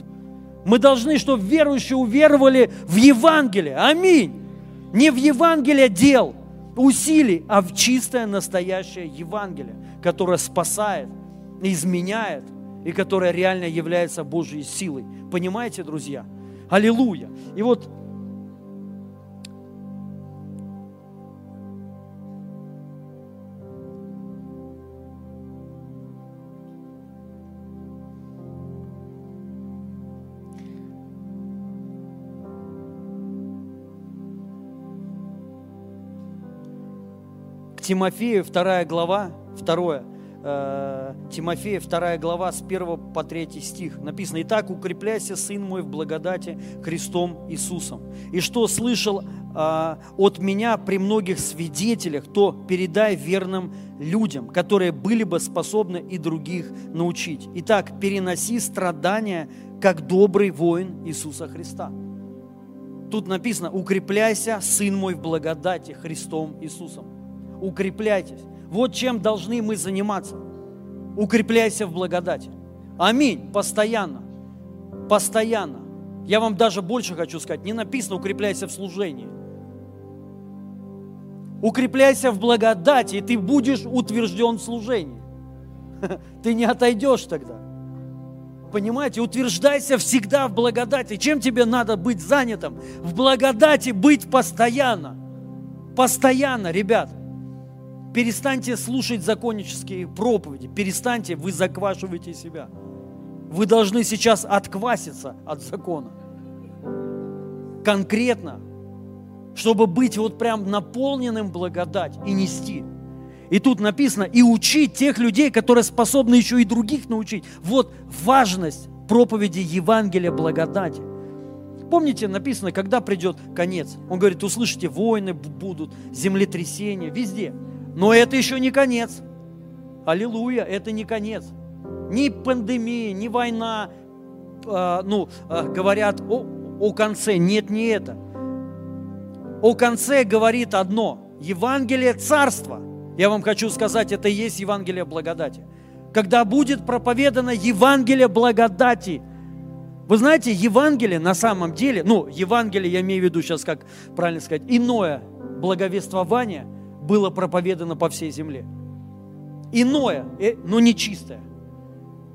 S1: Мы должны, чтобы верующие уверовали в Евангелие. Аминь. Не в Евангелие дел, усилий, а в чистое настоящее Евангелие, которое спасает, изменяет и которое реально является Божьей силой. Понимаете, друзья? Аллилуйя. И вот Тимофею, вторая глава, второе, э, Тимофея, вторая глава, с 1 по 3 стих. Написано, «Итак, укрепляйся, сын мой, в благодати Христом Иисусом. И что слышал э, от меня при многих свидетелях, то передай верным людям, которые были бы способны и других научить. Итак, переноси страдания, как добрый воин Иисуса Христа». Тут написано, укрепляйся, сын мой, в благодати Христом Иисусом укрепляйтесь. Вот чем должны мы заниматься. Укрепляйся в благодати. Аминь. Постоянно. Постоянно. Я вам даже больше хочу сказать. Не написано укрепляйся в служении. Укрепляйся в благодати, и ты будешь утвержден в служении. Ты не отойдешь тогда. Понимаете, утверждайся всегда в благодати. Чем тебе надо быть занятым? В благодати быть постоянно. Постоянно, ребят. Перестаньте слушать законнические проповеди. Перестаньте, вы заквашиваете себя. Вы должны сейчас откваситься от закона. Конкретно, чтобы быть вот прям наполненным благодать и нести. И тут написано, и учить тех людей, которые способны еще и других научить. Вот важность проповеди Евангелия благодати. Помните, написано, когда придет конец. Он говорит, услышите, войны будут, землетрясения, везде. Но это еще не конец. Аллилуйя, это не конец. Ни пандемия, ни война, э, ну, э, говорят о, о конце. Нет, не это. О конце говорит одно. Евангелие Царства. Я вам хочу сказать, это и есть Евангелие благодати. Когда будет проповедано Евангелие благодати, Вы знаете, Евангелие на самом деле, ну, Евангелие, я имею в виду сейчас, как правильно сказать, иное благовествование было проповедано по всей земле. Иное, э, но не чистое.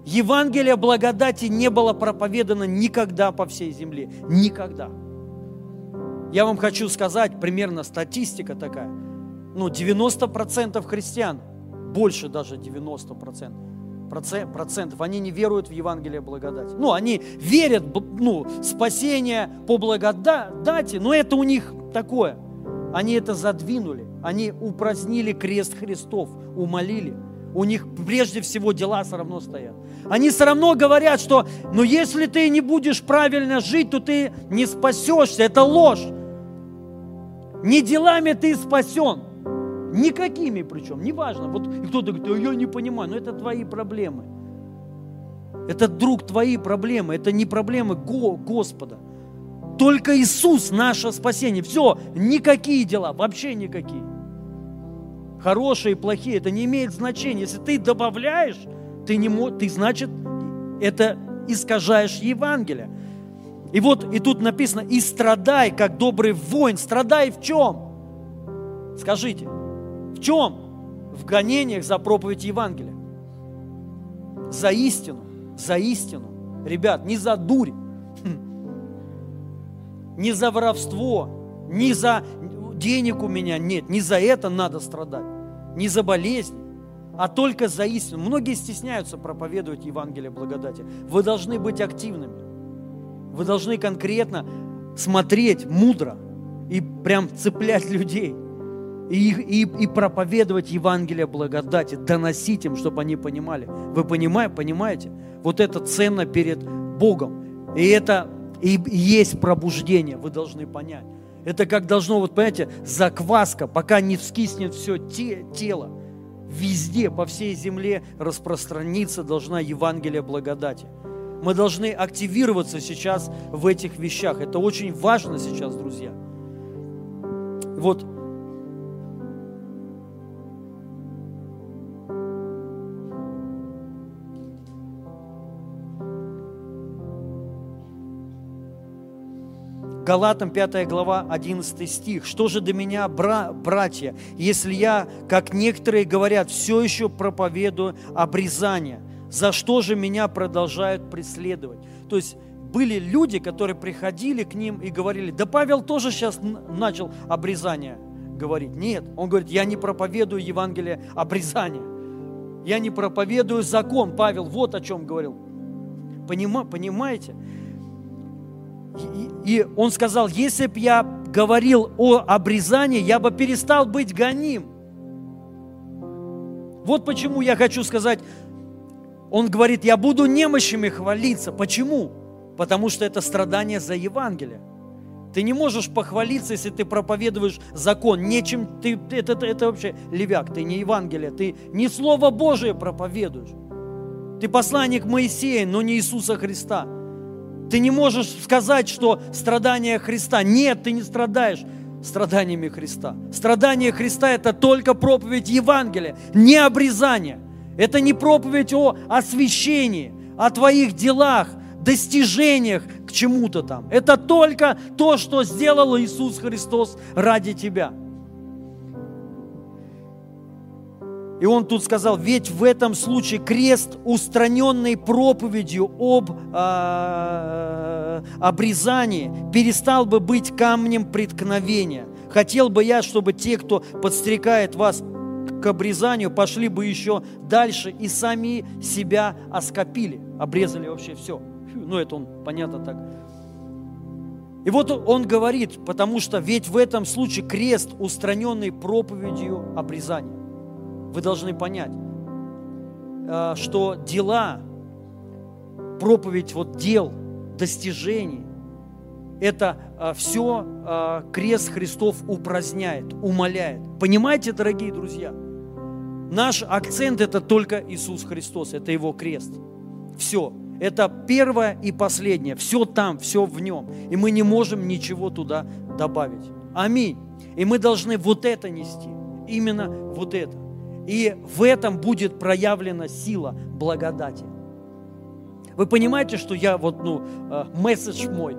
S1: Евангелие благодати не было проповедано никогда по всей земле. Никогда. Я вам хочу сказать, примерно статистика такая. Ну, 90% христиан, больше даже 90% процентов, они не веруют в Евангелие благодати. Ну, они верят, ну, спасение по благодати, но это у них такое. Они это задвинули, они упразднили крест Христов, умолили. У них прежде всего дела все равно стоят. Они все равно говорят, что ну если ты не будешь правильно жить, то ты не спасешься. Это ложь. Не делами ты спасен. Никакими причем, неважно. Вот кто-то говорит, я не понимаю, но это твои проблемы. Это, друг, твои проблемы, это не проблемы Го, Господа. Только Иисус наше спасение. Все, никакие дела, вообще никакие. Хорошие, плохие, это не имеет значения. Если ты добавляешь, ты, не, ты значит, это искажаешь Евангелие. И вот, и тут написано, и страдай, как добрый воин. Страдай в чем? Скажите, в чем? В гонениях за проповедь Евангелия. За истину, за истину. Ребят, не за дурь, не за воровство, не за денег у меня нет, не за это надо страдать, не за болезнь, а только за истину. Многие стесняются проповедовать Евангелие благодати. Вы должны быть активными. Вы должны конкретно смотреть мудро и прям цеплять людей. И, и, и проповедовать Евангелие благодати, доносить им, чтобы они понимали. Вы понимаете, понимаете? Вот это ценно перед Богом. И это и есть пробуждение, вы должны понять. Это как должно, вот понимаете, закваска, пока не вскиснет все те, тело. Везде, по всей земле распространиться должна Евангелие благодати. Мы должны активироваться сейчас в этих вещах. Это очень важно сейчас, друзья. Вот Галатам 5 глава 11 стих. «Что же до меня, бра, братья, если я, как некоторые говорят, все еще проповедую обрезание? За что же меня продолжают преследовать?» То есть были люди, которые приходили к ним и говорили, да Павел тоже сейчас начал обрезание говорить. Нет, он говорит, я не проповедую Евангелие обрезания. Я не проповедую закон. Павел вот о чем говорил. Понима, понимаете? И он сказал, если бы я говорил о обрезании, я бы перестал быть гоним. Вот почему я хочу сказать, он говорит, я буду немощами хвалиться. Почему? Потому что это страдание за Евангелие. Ты не можешь похвалиться, если ты проповедуешь закон. Нечем ты, это, это, это вообще левяк, ты не Евангелие, ты не Слово Божие проповедуешь. Ты посланник Моисея, но не Иисуса Христа. Ты не можешь сказать, что страдания Христа. Нет, ты не страдаешь страданиями Христа. Страдания Христа – это только проповедь Евангелия, не обрезание. Это не проповедь о освящении, о твоих делах, достижениях к чему-то там. Это только то, что сделал Иисус Христос ради тебя – И он тут сказал, ведь в этом случае крест, устраненный проповедью об э, обрезании, перестал бы быть камнем преткновения. Хотел бы я, чтобы те, кто подстрекает вас к обрезанию, пошли бы еще дальше и сами себя оскопили. Обрезали вообще все. Ну, это он, понятно так. И вот он говорит, потому что ведь в этом случае крест, устраненный проповедью обрезания вы должны понять, э, что дела, проповедь вот дел, достижений, это э, все э, крест Христов упраздняет, умоляет. Понимаете, дорогие друзья? Наш акцент это только Иисус Христос, это Его крест. Все. Это первое и последнее. Все там, все в нем. И мы не можем ничего туда добавить. Аминь. И мы должны вот это нести. Именно вот это. И в этом будет проявлена сила благодати. Вы понимаете, что я вот, ну, э, месседж мой,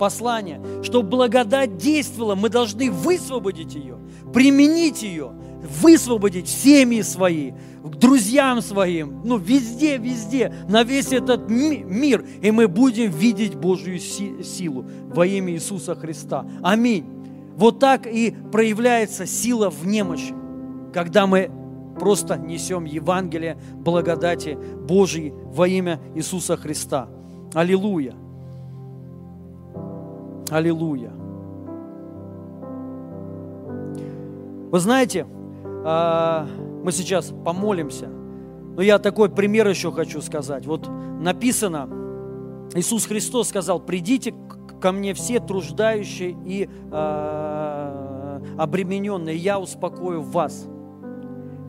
S1: послание, что благодать действовала, мы должны высвободить ее, применить ее, высвободить семьи свои, к друзьям своим, ну везде, везде, на весь этот мир, и мы будем видеть Божью силу во имя Иисуса Христа. Аминь. Вот так и проявляется сила в немощи, когда мы просто несем Евангелие благодати Божьей во имя Иисуса Христа. Аллилуйя. Аллилуйя. Вы знаете, а, мы сейчас помолимся, но я такой пример еще хочу сказать. Вот написано, Иисус Христос сказал, придите ко мне все труждающие и э, обремененные, я успокою вас.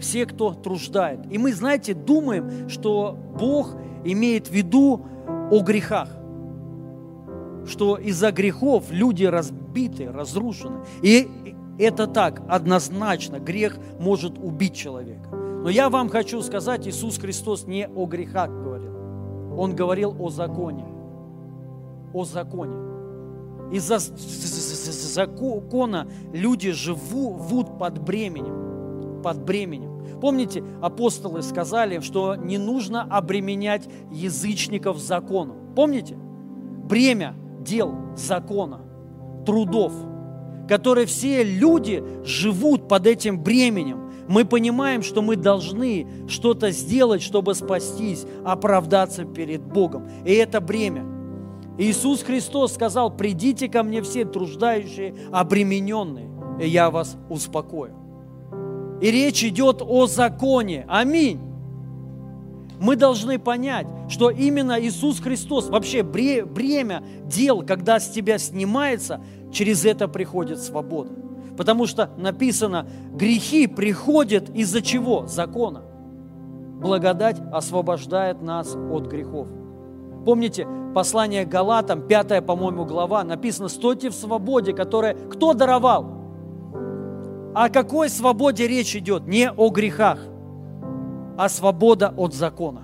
S1: Все, кто труждает. И мы, знаете, думаем, что Бог имеет в виду о грехах что из-за грехов люди разбиты, разрушены. И это так, однозначно, грех может убить человека. Но я вам хочу сказать, Иисус Христос не о грехах говорил. Он говорил о законе. О законе. Из-за закона люди живут под бременем. Под бременем. Помните, апостолы сказали, что не нужно обременять язычников законом. Помните? Бремя дел закона, трудов, которые все люди живут под этим бременем. Мы понимаем, что мы должны что-то сделать, чтобы спастись, оправдаться перед Богом. И это бремя. Иисус Христос сказал, придите ко мне все труждающие, обремененные, и я вас успокою. И речь идет о законе. Аминь мы должны понять, что именно Иисус Христос, вообще бремя дел, когда с тебя снимается, через это приходит свобода. Потому что написано, грехи приходят из-за чего? Закона. Благодать освобождает нас от грехов. Помните, послание Галатам, пятая, по-моему, глава, написано, стойте в свободе, которая кто даровал? О какой свободе речь идет? Не о грехах а свобода от закона.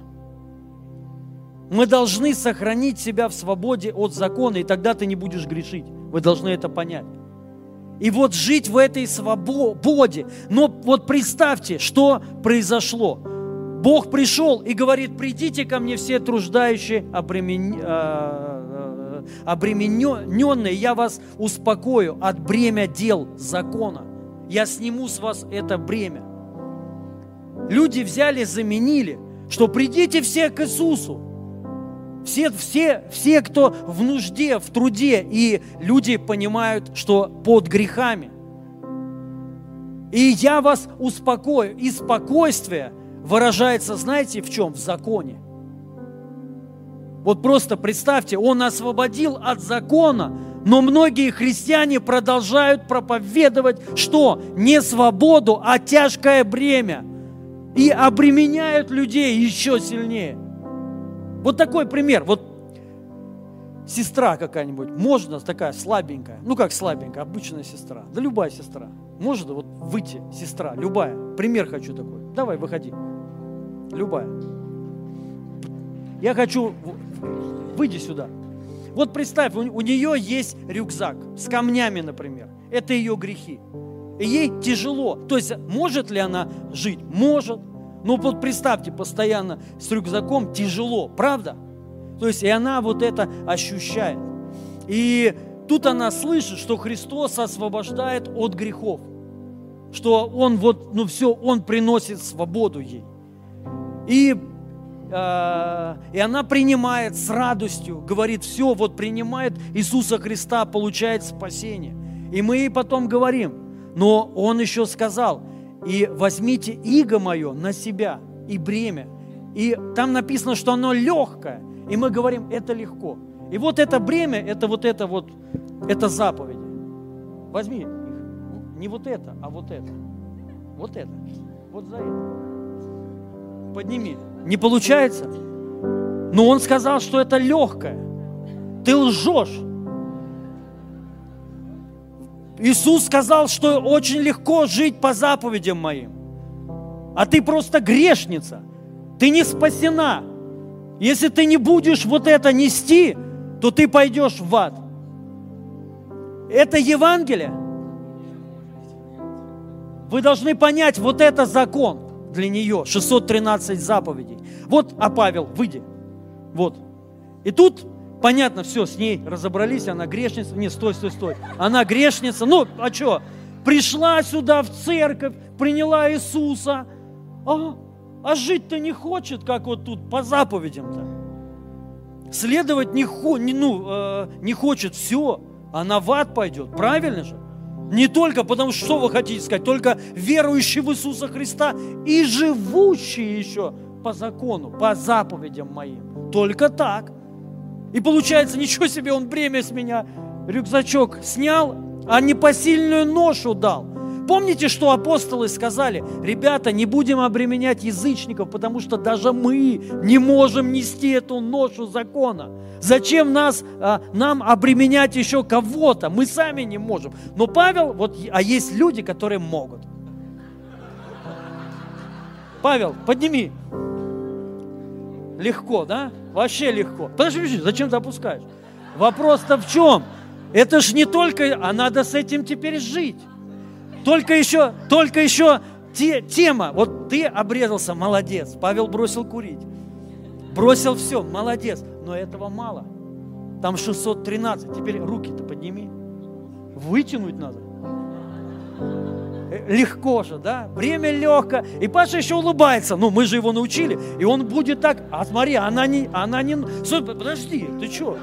S1: Мы должны сохранить себя в свободе от закона, и тогда ты не будешь грешить. Вы должны это понять. И вот жить в этой свободе. Но вот представьте, что произошло. Бог пришел и говорит, придите ко мне все труждающие, обремен... Э, э, обремененные, я вас успокою от бремя дел закона. Я сниму с вас это бремя люди взяли, заменили, что придите все к Иисусу. Все, все, все, кто в нужде, в труде, и люди понимают, что под грехами. И я вас успокою. И спокойствие выражается, знаете, в чем? В законе. Вот просто представьте, Он освободил от закона, но многие христиане продолжают проповедовать, что не свободу, а тяжкое бремя – и обременяют людей еще сильнее. Вот такой пример. Вот сестра какая-нибудь, можно такая слабенькая, ну как слабенькая, обычная сестра, да любая сестра, может вот выйти, сестра, любая, пример хочу такой, давай, выходи, любая. Я хочу, выйди сюда. Вот представь, у, нее есть рюкзак с камнями, например, это ее грехи. Ей тяжело. То есть может ли она жить? Может. Но вот представьте, постоянно с рюкзаком тяжело, правда? То есть и она вот это ощущает. И тут она слышит, что Христос освобождает от грехов. Что Он вот, ну все, Он приносит свободу ей. И, и она принимает с радостью, говорит, все, вот принимает Иисуса Христа, получает спасение. И мы ей потом говорим – но он еще сказал, и возьмите иго мое на себя и бремя. И там написано, что оно легкое. И мы говорим, это легко. И вот это бремя, это вот это вот, это заповеди. Возьми их. Не вот это, а вот это. Вот это. Вот за это. Подними. Не получается? Но он сказал, что это легкое. Ты лжешь. Иисус сказал, что очень легко жить по заповедям моим. А ты просто грешница. Ты не спасена. Если ты не будешь вот это нести, то ты пойдешь в ад. Это Евангелие. Вы должны понять, вот это закон для нее, 613 заповедей. Вот, а Павел, выйди. Вот. И тут, понятно, все, с ней разобрались, она грешница. Не, стой, стой, стой. Она грешница. Ну, а что? Пришла сюда в церковь, приняла Иисуса. А, а жить-то не хочет, как вот тут по заповедям-то. Следовать не, не, ну, э, не хочет, все. Она в ад пойдет, правильно же? Не только потому, что, вы хотите сказать, только верующий в Иисуса Христа и живущий еще по закону, по заповедям моим. Только так. И получается, ничего себе, он бремя с меня, рюкзачок снял, а непосильную ношу дал. Помните, что апостолы сказали? Ребята, не будем обременять язычников, потому что даже мы не можем нести эту ношу закона. Зачем нас, а, нам обременять еще кого-то? Мы сами не можем. Но Павел, вот, а есть люди, которые могут. Павел, подними. Легко, да? Вообще легко. Подожди, зачем ты? Вопрос-то в чем? Это ж не только, а надо с этим теперь жить. Только еще, только еще те, тема. Вот ты обрезался, молодец. Павел бросил курить. Бросил все, молодец. Но этого мало. Там 613. Теперь руки-то подними. Вытянуть надо. Э, легко же, да? Время легко. И Паша еще улыбается. Ну, мы же его научили. И он будет так. А смотри, она не... Она не... Подожди, ты что?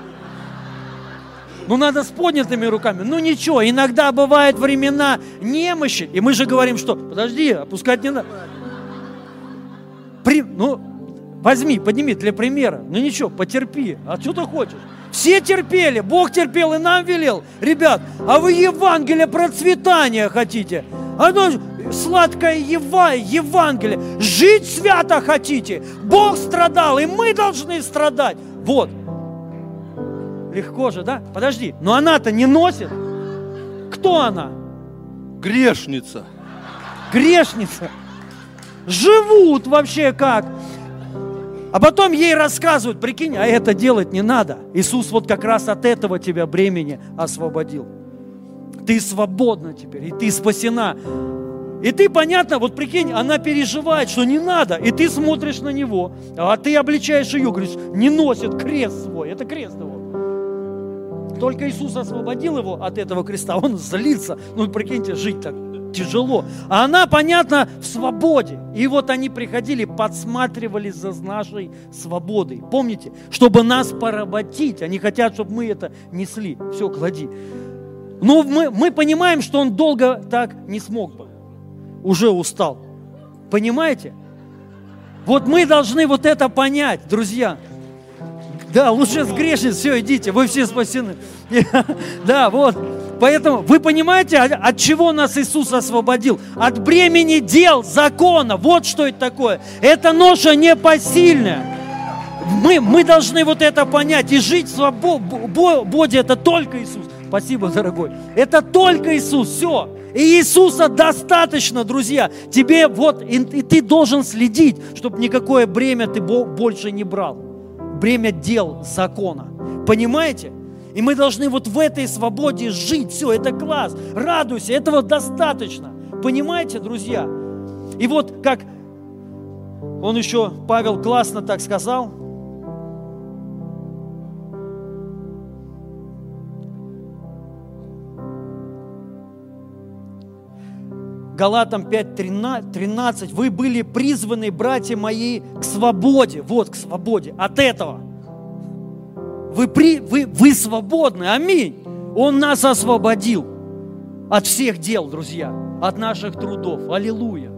S1: Ну, надо с поднятыми руками. Ну, ничего, иногда бывают времена немощи. И мы же говорим, что, подожди, опускать не надо. При, ну, возьми, подними для примера. Ну, ничего, потерпи. А что ты хочешь? Все терпели, Бог терпел и нам велел. Ребят, а вы Евангелие процветания хотите? Оно сладкое Ева, Евангелие. Жить свято хотите? Бог страдал, и мы должны страдать. Вот, Легко же, да? Подожди, но она-то не носит. Кто она?
S2: Грешница.
S1: Грешница. Живут вообще как? А потом ей рассказывают, прикинь, а это делать не надо. Иисус вот как раз от этого тебя бремени освободил. Ты свободна теперь, и ты спасена. И ты, понятно, вот прикинь, она переживает, что не надо, и ты смотришь на него, а ты обличаешь ее, говоришь, не носит крест свой, это крест его. Только Иисус освободил его от этого креста, он злится. Ну, прикиньте, жить так тяжело. А она, понятно, в свободе. И вот они приходили, подсматривали за нашей свободой. Помните? Чтобы нас поработить. Они хотят, чтобы мы это несли. Все, клади. Но мы, мы понимаем, что он долго так не смог бы. Уже устал. Понимаете? Вот мы должны вот это понять, друзья. Да, лучше сгрешить, все, идите, вы все спасены. Да, вот. Поэтому вы понимаете, от чего нас Иисус освободил? От бремени дел, закона. Вот что это такое. Это ноша непосильная. Мы, мы должны вот это понять и жить в свободе. Это только Иисус. Спасибо, дорогой. Это только Иисус. Все. И Иисуса достаточно, друзья. Тебе вот, и, и ты должен следить, чтобы никакое бремя ты больше не брал бремя дел закона. Понимаете? И мы должны вот в этой свободе жить. Все, это класс. Радуйся, этого достаточно. Понимаете, друзья? И вот как он еще, Павел классно так сказал, Галатам 5, 13, вы были призваны, братья мои, к свободе. Вот, к свободе. От этого. Вы, при, вы, вы свободны. Аминь. Он нас освободил от всех дел, друзья. От наших трудов. Аллилуйя.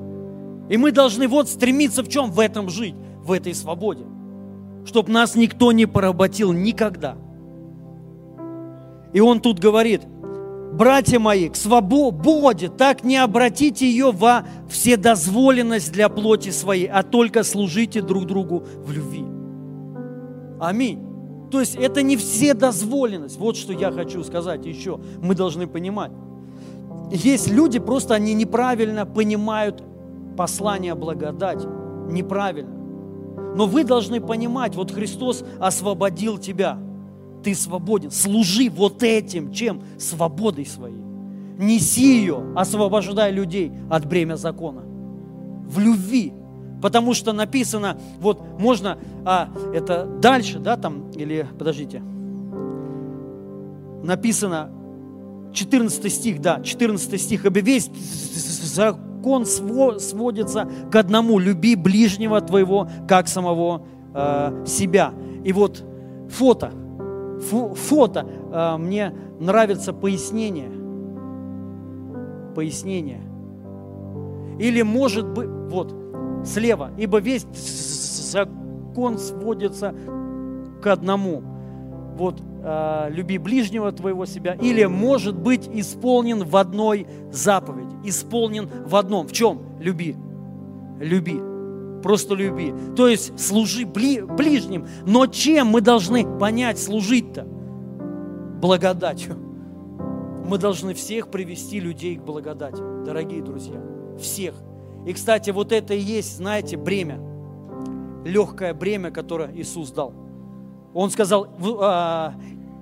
S1: И мы должны вот стремиться в чем? В этом жить. В этой свободе. Чтобы нас никто не поработил никогда. И он тут говорит – братья мои, к свободе, так не обратите ее во вседозволенность для плоти своей, а только служите друг другу в любви. Аминь. То есть это не вседозволенность. Вот что я хочу сказать еще. Мы должны понимать. Есть люди, просто они неправильно понимают послание благодати. Неправильно. Но вы должны понимать, вот Христос освободил тебя. Ты свободен. Служи вот этим, чем? Свободой своей. Неси ее, освобождай людей от бремя закона. В любви. Потому что написано, вот можно, а это дальше, да, там, или, подождите, написано, 14 стих, да, 14 стих, ибо весь закон сводится к одному, люби ближнего твоего, как самого э, себя. И вот фото, фо, фото, э, мне нравится пояснение, пояснение. Или может быть, вот, слева, ибо весь закон сводится к одному. Вот, э, люби ближнего твоего себя, или может быть исполнен в одной заповеди, исполнен в одном. В чем? Люби. Люби. Просто люби. То есть служи бли, ближним. Но чем мы должны понять служить-то? Благодатью. Мы должны всех привести людей к благодати, дорогие друзья. Всех. И, кстати, вот это и есть, знаете, бремя. Легкое бремя, которое Иисус дал. Он сказал, а,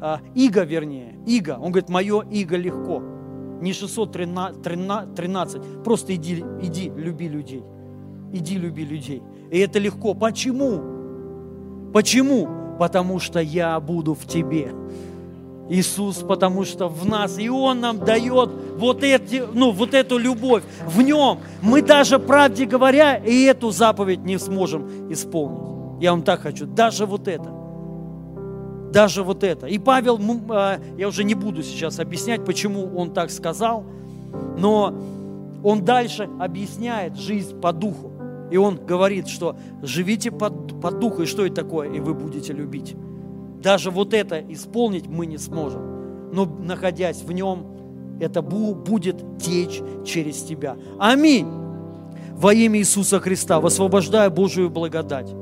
S1: а, иго вернее, иго. Он говорит, мое иго легко. Не 613, просто иди, иди, люби людей. Иди, люби людей. И это легко. Почему? Почему? Потому что я буду в тебе. Иисус, потому что в нас, и Он нам дает вот, эти, ну, вот эту любовь. В Нем мы даже, правде говоря, и эту заповедь не сможем исполнить. Я вам так хочу, даже вот это даже вот это. И Павел, а, я уже не буду сейчас объяснять, почему он так сказал, но он дальше объясняет жизнь по духу. И он говорит, что живите по, по духу, и что это такое, и вы будете любить. Даже вот это исполнить мы не сможем. Но находясь в нем, это будет течь через тебя. Аминь. Во имя Иисуса Христа высвобождаю Божию благодать.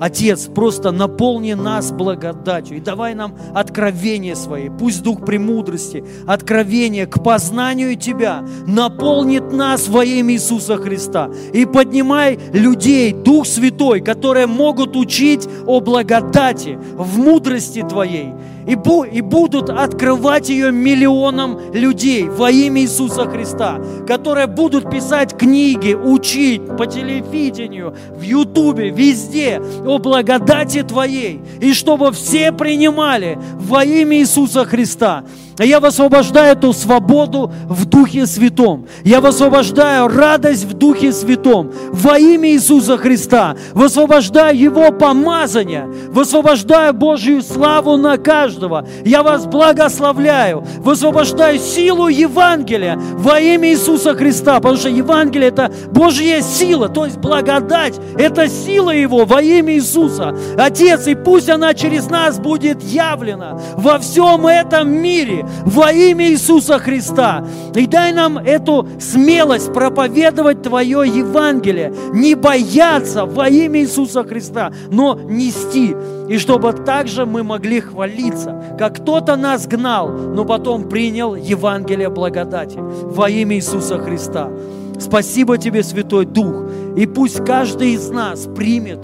S1: Отец, просто наполни нас благодатью и давай нам откровение свои. Пусть Дух премудрости, откровение к познанию Тебя наполнит нас во имя Иисуса Христа. И поднимай людей, Дух Святой, которые могут учить о благодати в мудрости Твоей и, бу, и будут открывать ее миллионам людей во имя Иисуса Христа, которые будут писать книги, учить по телевидению, в Ютубе, везде о благодати Твоей, и чтобы все принимали во имя Иисуса Христа. Я высвобождаю эту свободу в Духе Святом. Я высвобождаю радость в Духе Святом. Во имя Иисуса Христа. Высвобождаю Его помазание. Высвобождаю Божью славу на каждого. Я вас благословляю. Высвобождаю силу Евангелия во имя Иисуса Христа. Потому что Евангелие – это Божья сила. То есть благодать – это сила Его во имя Иисуса. Отец, и пусть она через нас будет явлена во всем этом мире во имя Иисуса Христа. И дай нам эту смелость проповедовать Твое Евангелие, не бояться во имя Иисуса Христа, но нести. И чтобы также мы могли хвалиться, как кто-то нас гнал, но потом принял Евангелие благодати во имя Иисуса Христа. Спасибо Тебе, Святой Дух. И пусть каждый из нас примет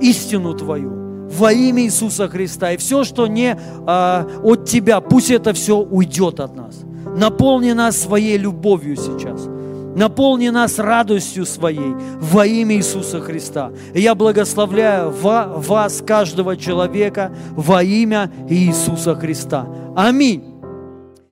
S1: истину Твою во имя Иисуса Христа. И все, что не а, от Тебя, пусть это все уйдет от нас. Наполни нас своей любовью сейчас. Наполни нас радостью своей во имя Иисуса Христа. И я благословляю вас, каждого человека, во имя Иисуса Христа. Аминь.